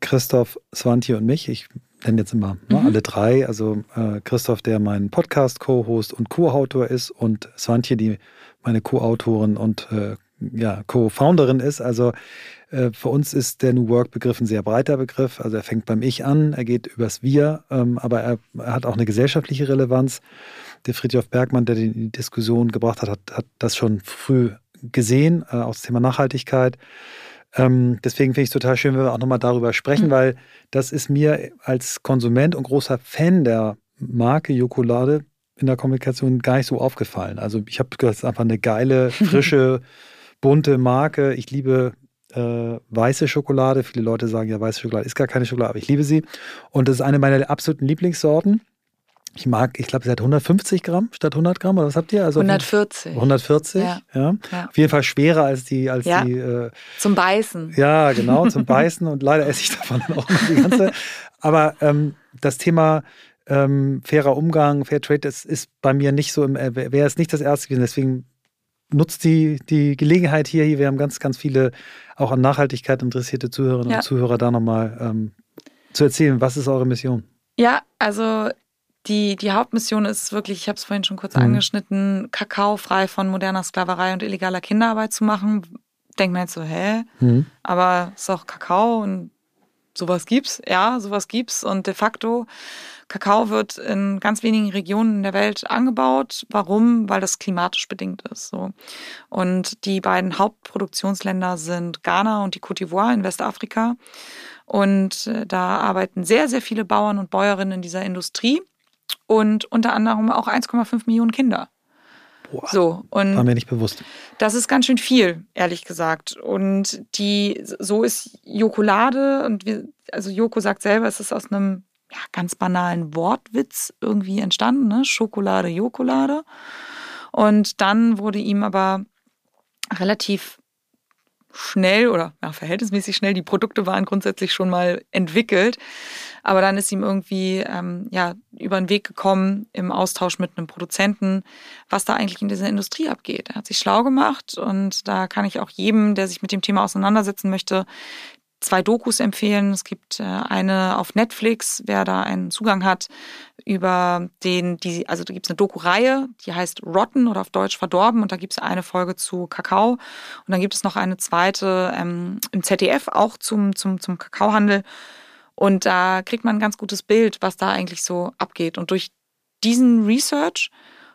Christoph, Swanti und mich, ich nenne jetzt immer ne, mhm. alle drei, also äh, Christoph, der mein Podcast Co-Host und Co-Autor ist und Swanti, die meine Co-Autorin und äh, ja, Co-Founderin ist. Also äh, für uns ist der New Work-Begriff ein sehr breiter Begriff. Also er fängt beim Ich an, er geht übers Wir, ähm, aber er, er, hat auch eine gesellschaftliche Relevanz. Der Friedhof Bergmann, der die Diskussion gebracht hat, hat, hat das schon früh gesehen, äh, auch das Thema Nachhaltigkeit. Ähm, deswegen finde ich es total schön, wenn wir auch nochmal darüber sprechen, mhm. weil das ist mir als Konsument und großer Fan der Marke Jokolade in der Kommunikation gar nicht so aufgefallen. Also ich habe es ist einfach eine geile, frische, bunte Marke. Ich liebe äh, weiße Schokolade. Viele Leute sagen ja, weiße Schokolade ist gar keine Schokolade, aber ich liebe sie. Und das ist eine meiner absoluten Lieblingssorten. Ich mag, ich glaube, sie hat 150 Gramm statt 100 Gramm, oder was habt ihr? Also 140. 140, ja. ja. ja. Auf jeden Fall schwerer als die. Als ja. die äh, zum Beißen. Ja, genau, zum Beißen. Und leider esse ich davon auch noch die ganze. Aber ähm, das Thema ähm, fairer Umgang, Fairtrade, das ist bei mir nicht so, äh, wäre es nicht das erste gewesen. Deswegen nutzt die, die Gelegenheit hier, hier. Wir haben ganz, ganz viele auch an Nachhaltigkeit interessierte Zuhörerinnen ja. und Zuhörer da nochmal ähm, zu erzählen. Was ist eure Mission? Ja, also die, die Hauptmission ist wirklich, ich habe es vorhin schon kurz mhm. angeschnitten, Kakao frei von moderner Sklaverei und illegaler Kinderarbeit zu machen. Denkt man jetzt so, hä? Mhm. Aber es ist auch Kakao und sowas gibt's. Ja, sowas gibt's. Und de facto, Kakao wird in ganz wenigen Regionen der Welt angebaut. Warum? Weil das klimatisch bedingt ist. So. Und die beiden Hauptproduktionsländer sind Ghana und die Côte d'Ivoire in Westafrika. Und äh, da arbeiten sehr, sehr viele Bauern und Bäuerinnen in dieser Industrie und unter anderem auch 1,5 Millionen Kinder. Boah, so, und war mir nicht bewusst. Das ist ganz schön viel, ehrlich gesagt. Und die, so ist Jokolade, und wir, also Joko sagt selber, es ist aus einem ja, ganz banalen Wortwitz irgendwie entstanden, ne? Schokolade, Jokolade. Und dann wurde ihm aber relativ schnell oder ja, verhältnismäßig schnell, die Produkte waren grundsätzlich schon mal entwickelt. Aber dann ist ihm irgendwie ähm, ja, über den Weg gekommen im Austausch mit einem Produzenten, was da eigentlich in dieser Industrie abgeht. Er hat sich schlau gemacht und da kann ich auch jedem, der sich mit dem Thema auseinandersetzen möchte, zwei Dokus empfehlen. Es gibt äh, eine auf Netflix, wer da einen Zugang hat, über den, die, also da gibt es eine Doku-Reihe, die heißt Rotten oder auf Deutsch verdorben und da gibt es eine Folge zu Kakao. Und dann gibt es noch eine zweite ähm, im ZDF auch zum, zum, zum Kakaohandel. Und da kriegt man ein ganz gutes Bild, was da eigentlich so abgeht. Und durch diesen Research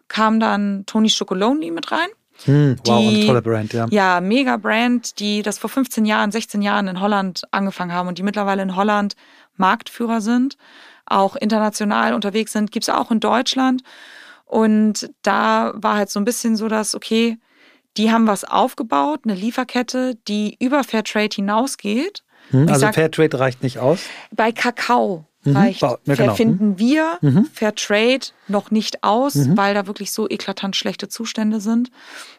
kam dann Tony Chocolonely mit rein hm, wow, die, eine tolle Brand, ja. Ja, mega Brand, die das vor 15 Jahren, 16 Jahren in Holland angefangen haben und die mittlerweile in Holland Marktführer sind, auch international unterwegs sind, gibt es auch in Deutschland. Und da war halt so ein bisschen so, dass, okay, die haben was aufgebaut, eine Lieferkette, die über Fairtrade hinausgeht. Hm, also sag, Fairtrade reicht nicht aus? Bei Kakao. Reicht, ja, genau. finden mhm. wir mhm. Fairtrade noch nicht aus, mhm. weil da wirklich so eklatant schlechte Zustände sind.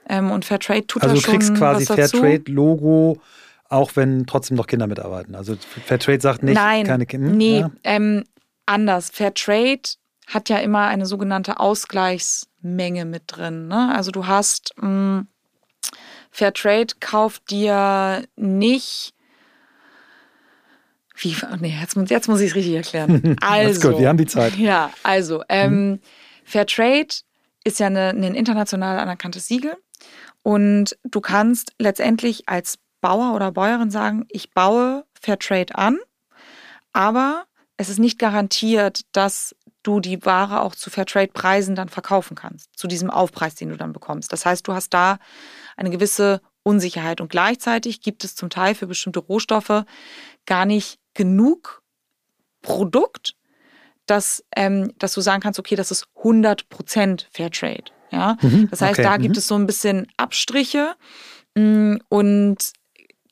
Ähm, und Fairtrade tut also da schon Also du kriegst quasi Fairtrade-Logo, auch wenn trotzdem noch Kinder mitarbeiten. Also Fairtrade sagt nicht, Nein, keine Kinder. Nee, ja. ähm, anders. Fairtrade hat ja immer eine sogenannte Ausgleichsmenge mit drin. Ne? Also du hast mh, mm, Fairtrade kauft dir nicht wie, nee, jetzt, jetzt muss ich es richtig erklären. Also, gut, wir haben die Zeit. Ja, also, ähm, mhm. Fairtrade ist ja eine, ein international anerkanntes Siegel. Und du kannst letztendlich als Bauer oder Bäuerin sagen, ich baue Fairtrade an, aber es ist nicht garantiert, dass du die Ware auch zu Fairtrade-Preisen dann verkaufen kannst, zu diesem Aufpreis, den du dann bekommst. Das heißt, du hast da eine gewisse Unsicherheit und gleichzeitig gibt es zum Teil für bestimmte Rohstoffe gar nicht genug Produkt, dass, ähm, dass du sagen kannst, okay, das ist 100% Fairtrade. Ja? Mhm, das heißt, okay, da gibt mhm. es so ein bisschen Abstriche mm, und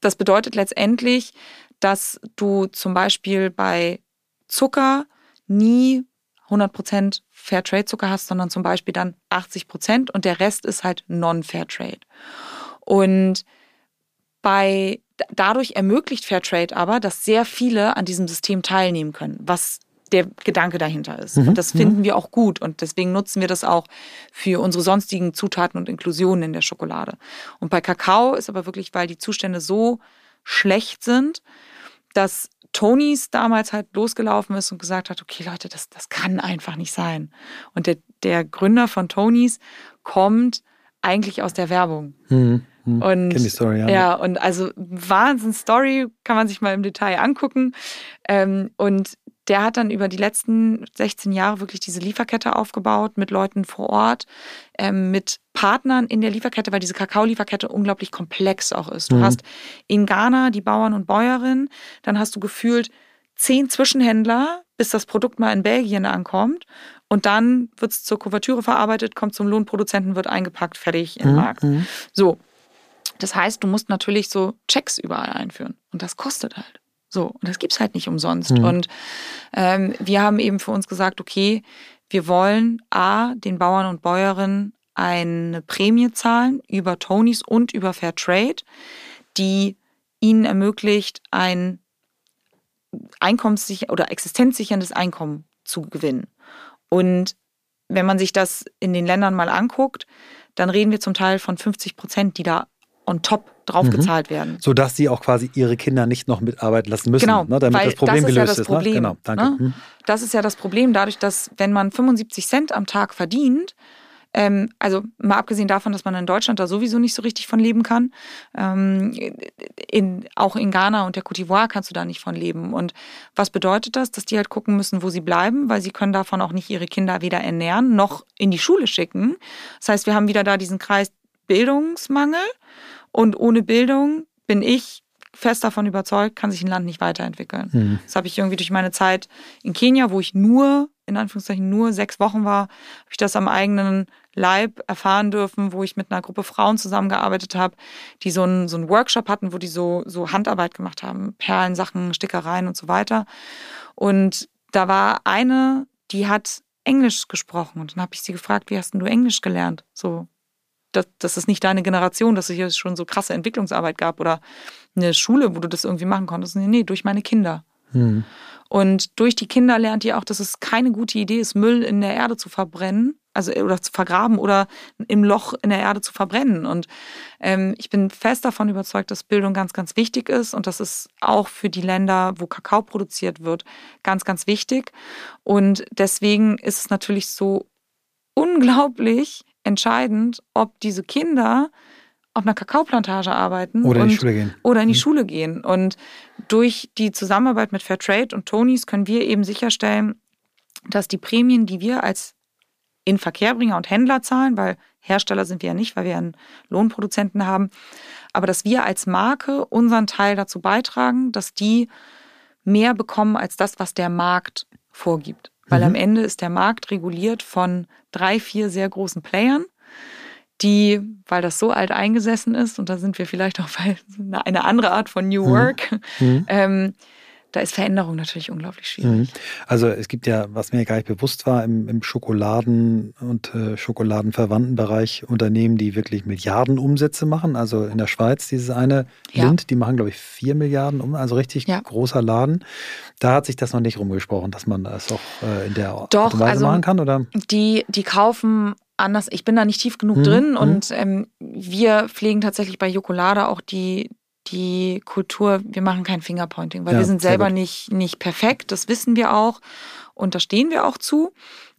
das bedeutet letztendlich, dass du zum Beispiel bei Zucker nie 100% Fairtrade-Zucker hast, sondern zum Beispiel dann 80% und der Rest ist halt Non-Fairtrade. Und bei dadurch ermöglicht Fairtrade aber, dass sehr viele an diesem System teilnehmen können, was der Gedanke dahinter ist. Mhm. Und das finden mhm. wir auch gut und deswegen nutzen wir das auch für unsere sonstigen Zutaten und Inklusionen in der Schokolade. Und bei Kakao ist aber wirklich, weil die Zustände so schlecht sind, dass Tonys damals halt losgelaufen ist und gesagt hat, okay Leute, das, das kann einfach nicht sein. Und der, der Gründer von Tonys kommt eigentlich aus der Werbung. Mhm. Hm, und die Story, ja. ja, und also Wahnsinn-Story, kann man sich mal im Detail angucken. Ähm, und der hat dann über die letzten 16 Jahre wirklich diese Lieferkette aufgebaut mit Leuten vor Ort, ähm, mit Partnern in der Lieferkette, weil diese Kakao-Lieferkette unglaublich komplex auch ist. Du mhm. hast in Ghana die Bauern und Bäuerinnen, dann hast du gefühlt zehn Zwischenhändler, bis das Produkt mal in Belgien ankommt. Und dann wird es zur Kuvertüre verarbeitet, kommt zum Lohnproduzenten, wird eingepackt, fertig in den mhm. Markt. Mhm. So, das heißt, du musst natürlich so Checks überall einführen. Und das kostet halt. So, und das gibt es halt nicht umsonst. Mhm. Und ähm, wir haben eben für uns gesagt, okay, wir wollen A, den Bauern und Bäuerinnen eine Prämie zahlen über Tonys und über Fair Trade, die ihnen ermöglicht, ein einkommenssicher oder existenzsicherndes Einkommen zu gewinnen. Und wenn man sich das in den Ländern mal anguckt, dann reden wir zum Teil von 50 Prozent, die da on top draufgezahlt mhm. werden. Sodass sie auch quasi ihre Kinder nicht noch mitarbeiten lassen müssen, genau, ne, damit das Problem das gelöst ja das ist. Ne? Problem? Genau, danke. Ne? Mhm. Das ist ja das Problem, dadurch, dass wenn man 75 Cent am Tag verdient, ähm, also mal abgesehen davon, dass man in Deutschland da sowieso nicht so richtig von leben kann. Ähm, in, auch in Ghana und der Côte d'Ivoire kannst du da nicht von leben. Und was bedeutet das? Dass die halt gucken müssen, wo sie bleiben, weil sie können davon auch nicht ihre Kinder weder ernähren noch in die Schule schicken. Das heißt, wir haben wieder da diesen Kreis Bildungsmangel. Und ohne Bildung bin ich fest davon überzeugt, kann sich ein Land nicht weiterentwickeln. Mhm. Das habe ich irgendwie durch meine Zeit in Kenia, wo ich nur, in Anführungszeichen, nur sechs Wochen war, habe ich das am eigenen Leib erfahren dürfen, wo ich mit einer Gruppe Frauen zusammengearbeitet habe, die so einen, so einen Workshop hatten, wo die so, so Handarbeit gemacht haben, Perlen, Sachen, Stickereien und so weiter. Und da war eine, die hat Englisch gesprochen und dann habe ich sie gefragt, wie hast denn du Englisch gelernt? So, das, das ist nicht deine Generation, dass es hier schon so krasse Entwicklungsarbeit gab oder eine Schule, wo du das irgendwie machen konntest. Nee, nee durch meine Kinder. Mhm. Und durch die Kinder lernt ihr auch, dass es keine gute Idee ist, Müll in der Erde zu verbrennen, also oder zu vergraben oder im Loch in der Erde zu verbrennen. Und ähm, ich bin fest davon überzeugt, dass Bildung ganz, ganz wichtig ist und das ist auch für die Länder, wo Kakao produziert wird, ganz, ganz wichtig. Und deswegen ist es natürlich so unglaublich entscheidend, ob diese Kinder auf einer Kakaoplantage arbeiten oder in die Schule gehen. Oder in die mhm. Schule gehen. Und durch die Zusammenarbeit mit Fairtrade und Tonys können wir eben sicherstellen, dass die Prämien, die wir als Inverkehrbringer und Händler zahlen, weil Hersteller sind wir ja nicht, weil wir einen Lohnproduzenten haben, aber dass wir als Marke unseren Teil dazu beitragen, dass die mehr bekommen als das, was der Markt vorgibt. Weil mhm. am Ende ist der Markt reguliert von drei, vier sehr großen Playern die, weil das so alt eingesessen ist, und da sind wir vielleicht auch bei einer andere Art von New mhm. Work, mhm. ähm, da ist Veränderung natürlich unglaublich schwierig. Mhm. Also es gibt ja, was mir gar nicht bewusst war, im, im Schokoladen- und äh, schokoladenverwandten Bereich Unternehmen, die wirklich Milliarden Umsätze machen. Also in der Schweiz dieses eine ja. Lind, die machen, glaube ich, vier Milliarden um, also richtig ja. großer Laden. Da hat sich das noch nicht rumgesprochen, dass man das auch äh, in der Doch, Art und Weise also machen kann, oder? Die, die kaufen anders. Ich bin da nicht tief genug mhm. drin mhm. und ähm, wir pflegen tatsächlich bei Jokolade auch die, die Kultur, wir machen kein Fingerpointing, weil ja, wir sind selber nicht, nicht perfekt, das wissen wir auch und da stehen wir auch zu.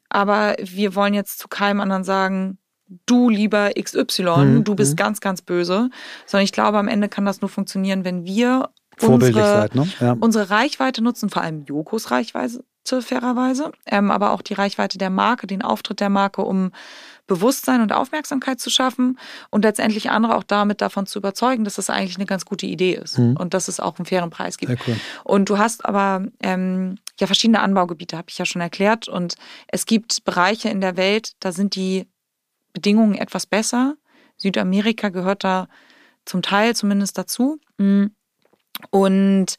Aber wir wollen jetzt zu keinem anderen sagen, du lieber XY, mhm. du bist mhm. ganz, ganz böse. Sondern ich glaube, am Ende kann das nur funktionieren, wenn wir unsere, seid, ne? ja. unsere Reichweite nutzen, vor allem Jokos Reichweite fairerweise, ähm, aber auch die Reichweite der Marke, den Auftritt der Marke, um Bewusstsein und Aufmerksamkeit zu schaffen und letztendlich andere auch damit davon zu überzeugen, dass das eigentlich eine ganz gute Idee ist mhm. und dass es auch einen fairen Preis gibt. Cool. Und du hast aber ähm, ja verschiedene Anbaugebiete, habe ich ja schon erklärt. Und es gibt Bereiche in der Welt, da sind die Bedingungen etwas besser. Südamerika gehört da zum Teil zumindest dazu. Mhm. Und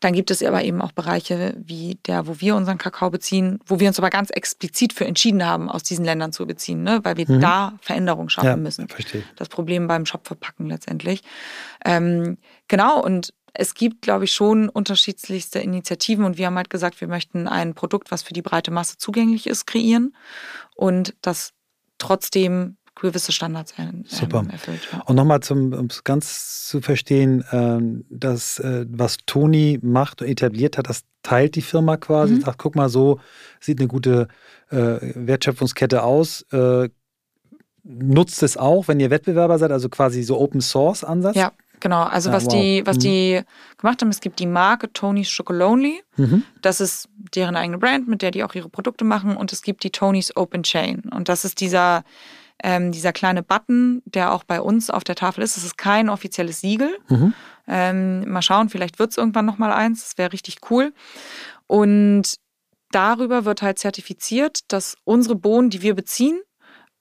dann gibt es aber eben auch Bereiche wie der, wo wir unseren Kakao beziehen, wo wir uns aber ganz explizit für entschieden haben, aus diesen Ländern zu beziehen, ne? weil wir mhm. da Veränderungen schaffen ja, müssen. Verstehe. Das Problem beim Shopverpacken letztendlich. Ähm, genau, und es gibt, glaube ich, schon unterschiedlichste Initiativen und wir haben halt gesagt, wir möchten ein Produkt, was für die breite Masse zugänglich ist, kreieren und das trotzdem gewisse Standards ähm, Super. erfüllt. Ja. Und nochmal, um es ganz zu verstehen, äh, das, äh, was Toni macht und etabliert hat, das teilt die Firma quasi, mhm. sagt, guck mal, so sieht eine gute äh, Wertschöpfungskette aus. Äh, nutzt es auch, wenn ihr Wettbewerber seid, also quasi so Open Source Ansatz? Ja. Genau, also ja, was wow. die, was mhm. die gemacht haben, es gibt die Marke Tony's Chocolonely. Mhm. Das ist deren eigene Brand, mit der die auch ihre Produkte machen. Und es gibt die Tony's Open Chain. Und das ist dieser ähm, dieser kleine Button, der auch bei uns auf der Tafel ist. Es ist kein offizielles Siegel. Mhm. Ähm, mal schauen, vielleicht wird es irgendwann noch mal eins. Das wäre richtig cool. Und darüber wird halt zertifiziert, dass unsere Bohnen, die wir beziehen,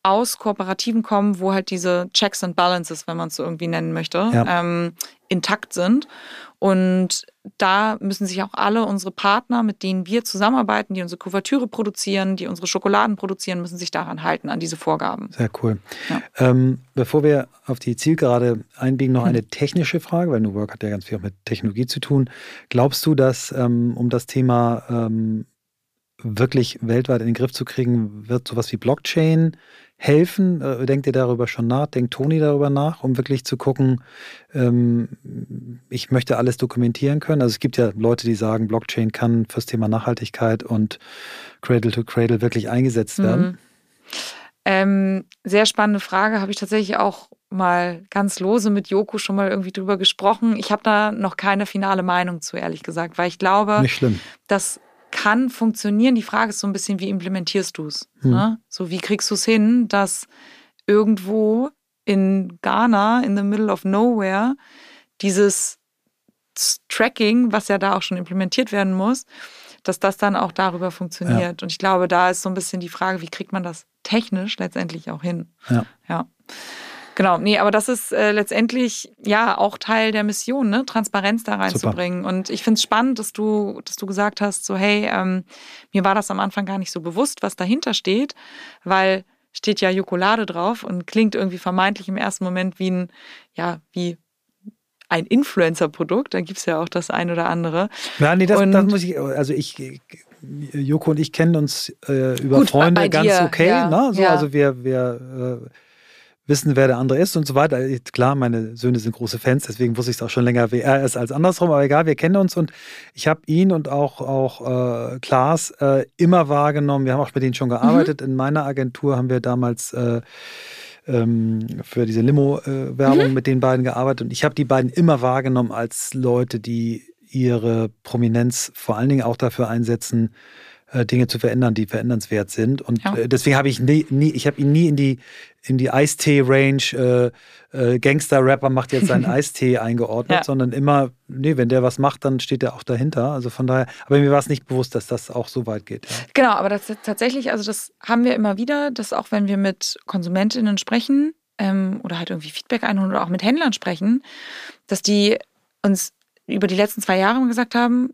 aus Kooperativen kommen, wo halt diese Checks and Balances, wenn man es so irgendwie nennen möchte, ja. ähm, intakt sind. Und da müssen sich auch alle unsere Partner, mit denen wir zusammenarbeiten, die unsere Kuvertüre produzieren, die unsere Schokoladen produzieren, müssen sich daran halten, an diese Vorgaben. Sehr cool. Ja. Ähm, bevor wir auf die Zielgerade einbiegen, noch hm. eine technische Frage, weil New Work hat ja ganz viel auch mit Technologie zu tun. Glaubst du, dass ähm, um das Thema ähm, wirklich weltweit in den Griff zu kriegen, wird sowas wie Blockchain helfen? Äh, denkt ihr darüber schon nach? Denkt Toni darüber nach, um wirklich zu gucken, ähm, ich möchte alles dokumentieren können? Also es gibt ja Leute, die sagen, Blockchain kann fürs Thema Nachhaltigkeit und Cradle to Cradle wirklich eingesetzt werden. Mhm. Ähm, sehr spannende Frage, habe ich tatsächlich auch mal ganz lose mit Joko schon mal irgendwie drüber gesprochen. Ich habe da noch keine finale Meinung zu, ehrlich gesagt, weil ich glaube, dass kann funktionieren. Die Frage ist so ein bisschen, wie implementierst du es? Hm. Ne? So, wie kriegst du es hin, dass irgendwo in Ghana, in the middle of nowhere, dieses Tracking, was ja da auch schon implementiert werden muss, dass das dann auch darüber funktioniert. Ja. Und ich glaube, da ist so ein bisschen die Frage, wie kriegt man das technisch letztendlich auch hin? Ja. ja. Genau, nee, aber das ist äh, letztendlich ja auch Teil der Mission, ne? Transparenz da reinzubringen. Super. Und ich finde es spannend, dass du, dass du gesagt hast, so, hey, ähm, mir war das am Anfang gar nicht so bewusst, was dahinter steht, weil steht ja Jokolade drauf und klingt irgendwie vermeintlich im ersten Moment wie ein, ja, wie ein Influencer-Produkt. Da gibt es ja auch das ein oder andere. Ja, nee, das, das muss ich, also ich, Joko und ich kennen uns äh, über Gut, Freunde ganz okay. Ja, ne? so, ja. Also wir, wir äh, wissen, wer der andere ist und so weiter. Klar, meine Söhne sind große Fans, deswegen wusste ich es auch schon länger, wer er ist als andersrum, aber egal, wir kennen uns und ich habe ihn und auch, auch äh, Klaas äh, immer wahrgenommen. Wir haben auch mit denen schon gearbeitet. Mhm. In meiner Agentur haben wir damals äh, ähm, für diese Limo-Werbung mhm. mit den beiden gearbeitet und ich habe die beiden immer wahrgenommen als Leute, die ihre Prominenz vor allen Dingen auch dafür einsetzen, äh, Dinge zu verändern, die verändernswert sind. Und ja. Äh, deswegen habe ich nie, nie ich habe ihn nie in die in die Eistee-Range äh, äh, Gangster-Rapper macht jetzt seinen Eistee eingeordnet, ja. sondern immer, nee, wenn der was macht, dann steht er auch dahinter. Also von daher, aber mir war es nicht bewusst, dass das auch so weit geht. Ja. Genau, aber das tatsächlich, also das haben wir immer wieder, dass auch wenn wir mit KonsumentInnen sprechen ähm, oder halt irgendwie Feedback einholen oder auch mit Händlern sprechen, dass die uns über die letzten zwei Jahre gesagt haben,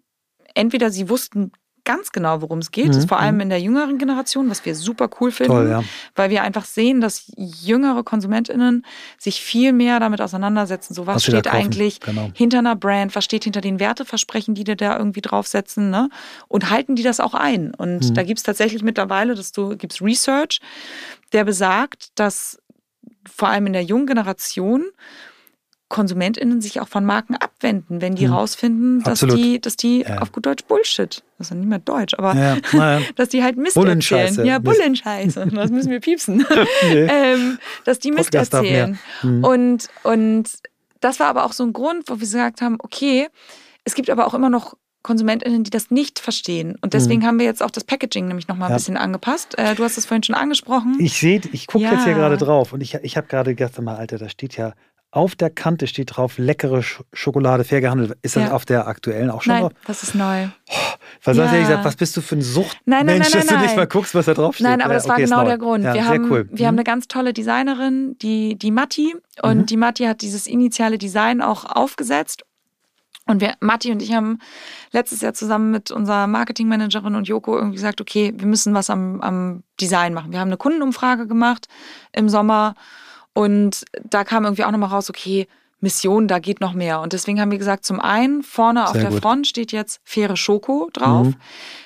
entweder sie wussten ganz genau, worum es geht. Mhm. Vor allem mhm. in der jüngeren Generation, was wir super cool finden, Toll, ja. weil wir einfach sehen, dass jüngere KonsumentInnen sich viel mehr damit auseinandersetzen. So, was, was steht eigentlich genau. hinter einer Brand? Was steht hinter den Werteversprechen, die dir da irgendwie draufsetzen? Ne? Und halten die das auch ein? Und mhm. da gibt es tatsächlich mittlerweile, dass du gibt's Research, der besagt, dass vor allem in der jungen Generation KonsumentInnen sich auch von Marken abwenden, wenn die hm. rausfinden, dass Absolut. die, dass die ja. auf gut Deutsch Bullshit, das ist ja nicht mehr Deutsch, aber ja. Ja. dass die halt Mist erzählen. Ja, Bullenscheiße. Das müssen wir piepsen. nee. ähm, dass die Mist Podcast erzählen. Mhm. Und, und das war aber auch so ein Grund, wo wir gesagt haben, okay, es gibt aber auch immer noch KonsumentInnen, die das nicht verstehen. Und deswegen mhm. haben wir jetzt auch das Packaging nämlich nochmal ein ja. bisschen angepasst. Äh, du hast es vorhin schon angesprochen. Ich sehe, ich gucke ja. jetzt hier gerade drauf und ich, ich habe gerade gedacht, mal, Alter, da steht ja auf der Kante steht drauf, leckere Schokolade, fair gehandelt. Ist das ja. auf der aktuellen auch schon nein, drauf? das ist neu. Oh, was, ja. gesagt, was bist du für ein Suchtmensch, nein, nein, nein, dass du nicht mal guckst, was da drauf steht? Nein, aber das okay, war genau der Grund. Ja, wir haben, cool. wir mhm. haben eine ganz tolle Designerin, die, die Matti. Und mhm. die Matti hat dieses initiale Design auch aufgesetzt. Und wir, Matti und ich haben letztes Jahr zusammen mit unserer Marketingmanagerin und Joko irgendwie gesagt, okay, wir müssen was am, am Design machen. Wir haben eine Kundenumfrage gemacht im Sommer und da kam irgendwie auch nochmal raus, okay, Mission, da geht noch mehr. Und deswegen haben wir gesagt, zum einen, vorne Sehr auf der gut. Front steht jetzt faire Schoko drauf. Mhm.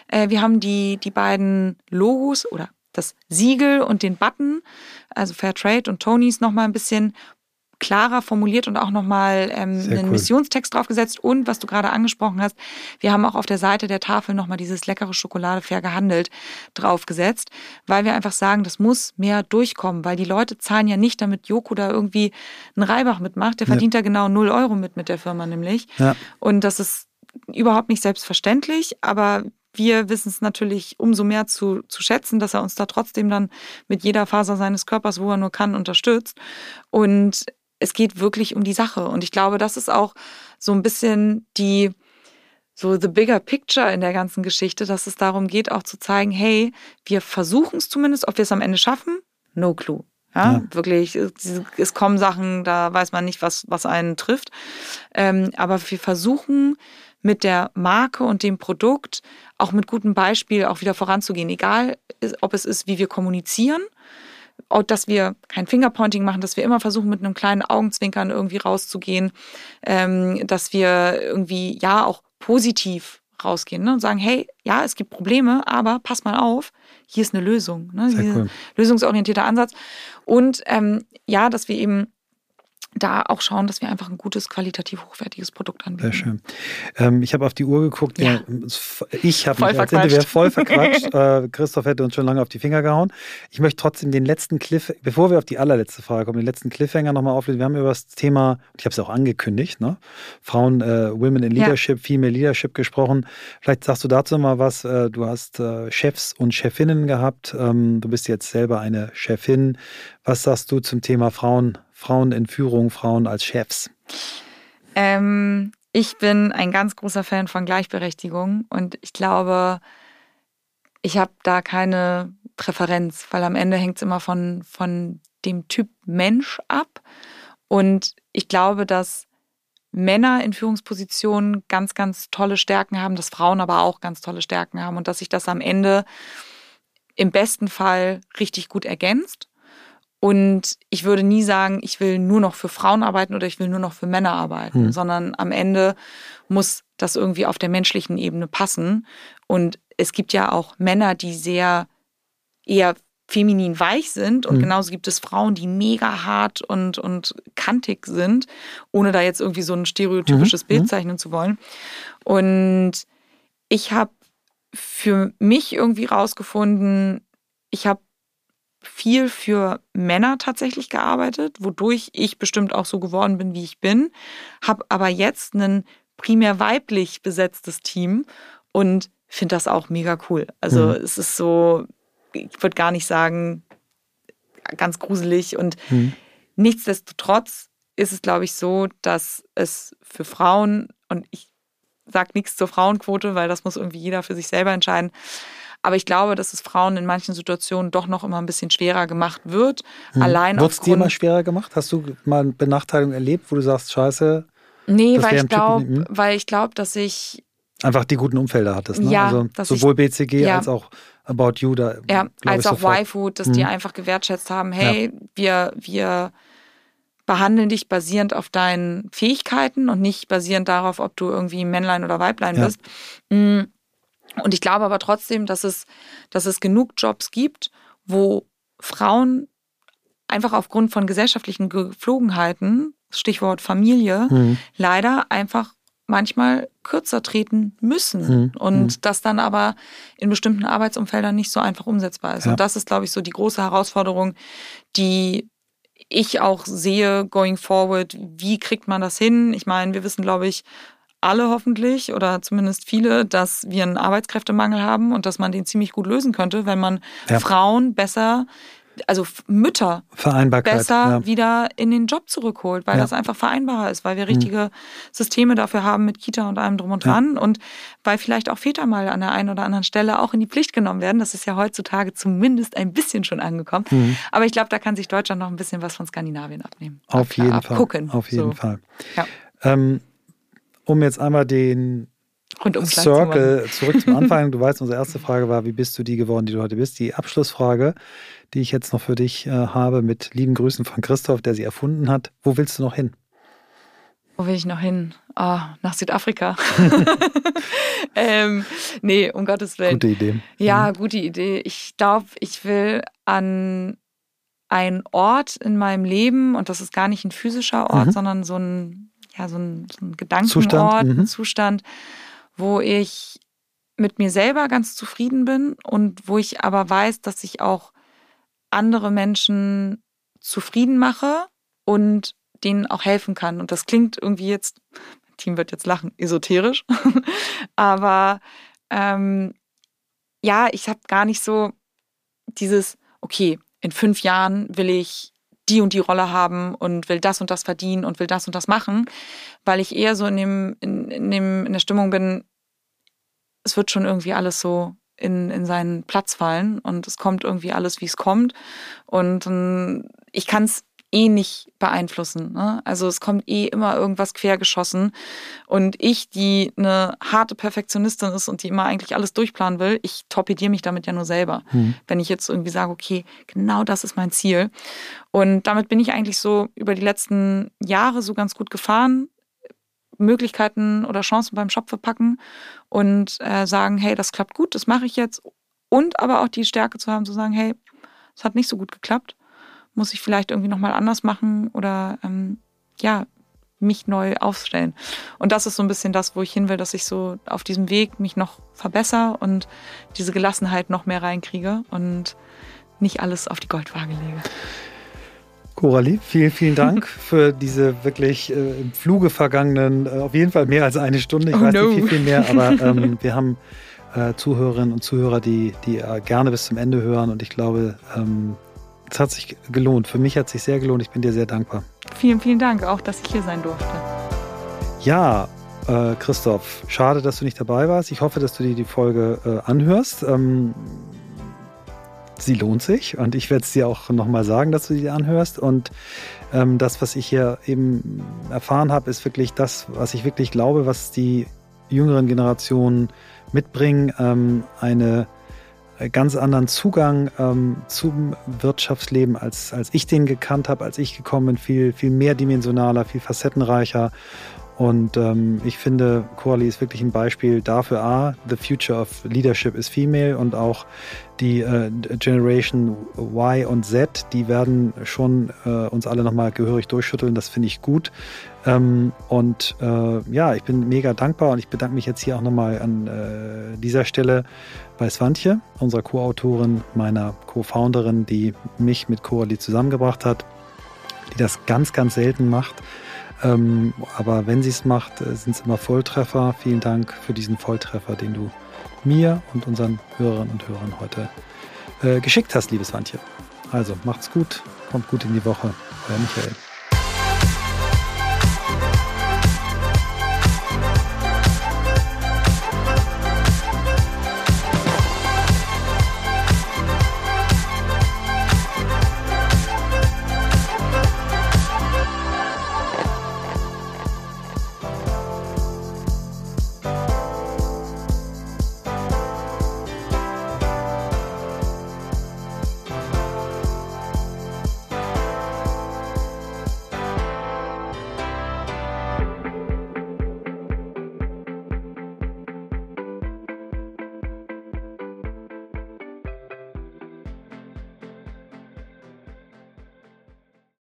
Äh, wir haben die, die beiden Logos oder das Siegel und den Button, also Fair Trade und Tonys, nochmal ein bisschen klarer formuliert und auch nochmal ähm, einen cool. Missionstext draufgesetzt. Und was du gerade angesprochen hast, wir haben auch auf der Seite der Tafel nochmal dieses leckere Schokolade fair gehandelt draufgesetzt, weil wir einfach sagen, das muss mehr durchkommen, weil die Leute zahlen ja nicht, damit Joko da irgendwie einen Reibach mitmacht. Der ja. verdient da genau null Euro mit mit der Firma nämlich. Ja. Und das ist überhaupt nicht selbstverständlich, aber wir wissen es natürlich umso mehr zu, zu schätzen, dass er uns da trotzdem dann mit jeder Faser seines Körpers, wo er nur kann, unterstützt. Und es geht wirklich um die Sache. Und ich glaube, das ist auch so ein bisschen die, so the bigger picture in der ganzen Geschichte, dass es darum geht, auch zu zeigen, hey, wir versuchen es zumindest, ob wir es am Ende schaffen, no clue. Ja, ja, wirklich, es kommen Sachen, da weiß man nicht, was, was einen trifft. Ähm, aber wir versuchen mit der Marke und dem Produkt auch mit gutem Beispiel auch wieder voranzugehen. Egal, ob es ist, wie wir kommunizieren, dass wir kein Fingerpointing machen, dass wir immer versuchen, mit einem kleinen Augenzwinkern irgendwie rauszugehen, ähm, dass wir irgendwie ja auch positiv rausgehen ne? und sagen, hey, ja, es gibt Probleme, aber pass mal auf, hier ist eine Lösung. Ne? Cool. Lösungsorientierter Ansatz. Und ähm, ja, dass wir eben da auch schauen, dass wir einfach ein gutes, qualitativ hochwertiges Produkt anbieten. Sehr schön. Ähm, ich habe auf die Uhr geguckt. Ja. Ich habe mich als Interviewer voll verquatscht. äh, Christoph hätte uns schon lange auf die Finger gehauen. Ich möchte trotzdem den letzten Cliff, bevor wir auf die allerletzte Frage kommen, den letzten Cliffhanger nochmal auflösen. Wir haben über das Thema, ich habe es auch angekündigt, ne? Frauen, äh, Women in Leadership, ja. Female Leadership gesprochen. Vielleicht sagst du dazu mal was. Äh, du hast äh, Chefs und Chefinnen gehabt. Ähm, du bist jetzt selber eine Chefin. Was sagst du zum Thema Frauen? Frauen in Führung, Frauen als Chefs? Ähm, ich bin ein ganz großer Fan von Gleichberechtigung und ich glaube, ich habe da keine Präferenz, weil am Ende hängt es immer von, von dem Typ Mensch ab. Und ich glaube, dass Männer in Führungspositionen ganz, ganz tolle Stärken haben, dass Frauen aber auch ganz tolle Stärken haben und dass sich das am Ende im besten Fall richtig gut ergänzt und ich würde nie sagen, ich will nur noch für Frauen arbeiten oder ich will nur noch für Männer arbeiten, hm. sondern am Ende muss das irgendwie auf der menschlichen Ebene passen. Und es gibt ja auch Männer, die sehr eher feminin weich sind und hm. genauso gibt es Frauen, die mega hart und, und kantig sind, ohne da jetzt irgendwie so ein stereotypisches mhm. Bild mhm. zeichnen zu wollen. Und ich habe für mich irgendwie rausgefunden, ich habe viel für Männer tatsächlich gearbeitet, wodurch ich bestimmt auch so geworden bin, wie ich bin, habe aber jetzt ein primär weiblich besetztes Team und finde das auch mega cool. Also mhm. es ist so, ich würde gar nicht sagen, ganz gruselig und mhm. nichtsdestotrotz ist es, glaube ich, so, dass es für Frauen, und ich sage nichts zur Frauenquote, weil das muss irgendwie jeder für sich selber entscheiden, aber ich glaube, dass es Frauen in manchen Situationen doch noch immer ein bisschen schwerer gemacht wird. Hm. Allein Wird es dir mal schwerer gemacht? Hast du mal eine Benachteiligung erlebt, wo du sagst, scheiße? Nee, weil ich, glaub, hm? weil ich glaube, dass ich einfach die guten Umfelder hattest. Ne? Ja, also sowohl ich, BCG ja. als auch About You. Da, ja, als auch YFood, dass mhm. die einfach gewertschätzt haben, hey, ja. wir, wir behandeln dich basierend auf deinen Fähigkeiten und nicht basierend darauf, ob du irgendwie Männlein oder Weiblein bist. Mhm. Und ich glaube aber trotzdem, dass es, dass es genug Jobs gibt, wo Frauen einfach aufgrund von gesellschaftlichen Geflogenheiten, Stichwort Familie, mhm. leider einfach manchmal kürzer treten müssen mhm. und mhm. das dann aber in bestimmten Arbeitsumfeldern nicht so einfach umsetzbar ist. Ja. Und das ist, glaube ich, so die große Herausforderung, die ich auch sehe going forward. Wie kriegt man das hin? Ich meine, wir wissen, glaube ich, alle hoffentlich oder zumindest viele, dass wir einen Arbeitskräftemangel haben und dass man den ziemlich gut lösen könnte, wenn man ja. Frauen besser also Mütter besser ja. wieder in den Job zurückholt, weil ja. das einfach vereinbarer ist, weil wir richtige mhm. Systeme dafür haben mit Kita und allem drum und dran ja. und weil vielleicht auch Väter mal an der einen oder anderen Stelle auch in die Pflicht genommen werden. Das ist ja heutzutage zumindest ein bisschen schon angekommen. Mhm. Aber ich glaube, da kann sich Deutschland noch ein bisschen was von Skandinavien abnehmen. Auf jeden Fall. Gucken. Auf jeden so. Fall. Ja. Ähm, um jetzt einmal den Circle zu zurück zum Anfang. Du weißt, unsere erste Frage war, wie bist du die geworden, die du heute bist? Die Abschlussfrage, die ich jetzt noch für dich äh, habe, mit lieben Grüßen von Christoph, der sie erfunden hat. Wo willst du noch hin? Wo will ich noch hin? Oh, nach Südafrika. ähm, nee, um Gottes Willen. Gute Idee. Ja, mhm. gute Idee. Ich glaube, ich will an einen Ort in meinem Leben, und das ist gar nicht ein physischer Ort, mhm. sondern so ein ja, so ein, so ein Gedankenort, Zustand, mhm. Zustand, wo ich mit mir selber ganz zufrieden bin und wo ich aber weiß, dass ich auch andere Menschen zufrieden mache und denen auch helfen kann. Und das klingt irgendwie jetzt, mein Team wird jetzt lachen, esoterisch, aber ähm, ja, ich habe gar nicht so dieses, okay, in fünf Jahren will ich die und die Rolle haben und will das und das verdienen und will das und das machen, weil ich eher so in dem, in, in dem, in der Stimmung bin, es wird schon irgendwie alles so in, in seinen Platz fallen und es kommt irgendwie alles, wie es kommt. Und ähm, ich kann es eh nicht beeinflussen. Ne? Also es kommt eh immer irgendwas quergeschossen. Und ich, die eine harte Perfektionistin ist und die immer eigentlich alles durchplanen will, ich torpediere mich damit ja nur selber. Hm. Wenn ich jetzt irgendwie sage, okay, genau das ist mein Ziel. Und damit bin ich eigentlich so über die letzten Jahre so ganz gut gefahren. Möglichkeiten oder Chancen beim Shop verpacken und äh, sagen, hey, das klappt gut, das mache ich jetzt. Und aber auch die Stärke zu haben, zu sagen, hey, es hat nicht so gut geklappt, muss ich vielleicht irgendwie nochmal anders machen oder ähm, ja, mich neu aufstellen. Und das ist so ein bisschen das, wo ich hin will, dass ich so auf diesem Weg mich noch verbessere und diese Gelassenheit noch mehr reinkriege und nicht alles auf die Goldwaage lege. Coralie, vielen, vielen Dank für diese wirklich äh, im Fluge vergangenen, äh, auf jeden Fall mehr als eine Stunde. Ich oh weiß no. nicht viel, viel mehr, aber ähm, wir haben äh, Zuhörerinnen und Zuhörer, die, die äh, gerne bis zum Ende hören und ich glaube, ähm, es hat sich gelohnt. Für mich hat es sich sehr gelohnt. Ich bin dir sehr dankbar. Vielen, vielen Dank auch, dass ich hier sein durfte. Ja, äh, Christoph, schade, dass du nicht dabei warst. Ich hoffe, dass du dir die Folge äh, anhörst. Ähm, sie lohnt sich und ich werde es dir auch nochmal sagen, dass du sie anhörst. Und ähm, das, was ich hier eben erfahren habe, ist wirklich das, was ich wirklich glaube, was die jüngeren Generationen mitbringen. Ähm, eine ganz anderen Zugang ähm, zum Wirtschaftsleben, als, als ich den gekannt habe, als ich gekommen bin, viel, viel mehrdimensionaler, viel facettenreicher. Und ähm, ich finde, Coralie ist wirklich ein Beispiel dafür, A, the future of leadership is female und auch die äh, Generation Y und Z, die werden schon äh, uns alle nochmal gehörig durchschütteln. Das finde ich gut. Ähm, und äh, ja, ich bin mega dankbar und ich bedanke mich jetzt hier auch nochmal an äh, dieser Stelle bei Swantje, unserer Co-Autorin, meiner Co-Founderin, die mich mit Coralie zusammengebracht hat, die das ganz, ganz selten macht. Ähm, aber wenn sie es macht, äh, sind es immer Volltreffer. Vielen Dank für diesen Volltreffer, den du mir und unseren Hörerinnen und Hörern heute äh, geschickt hast, liebes Wandje. Also macht's gut, kommt gut in die Woche. Euer Michael.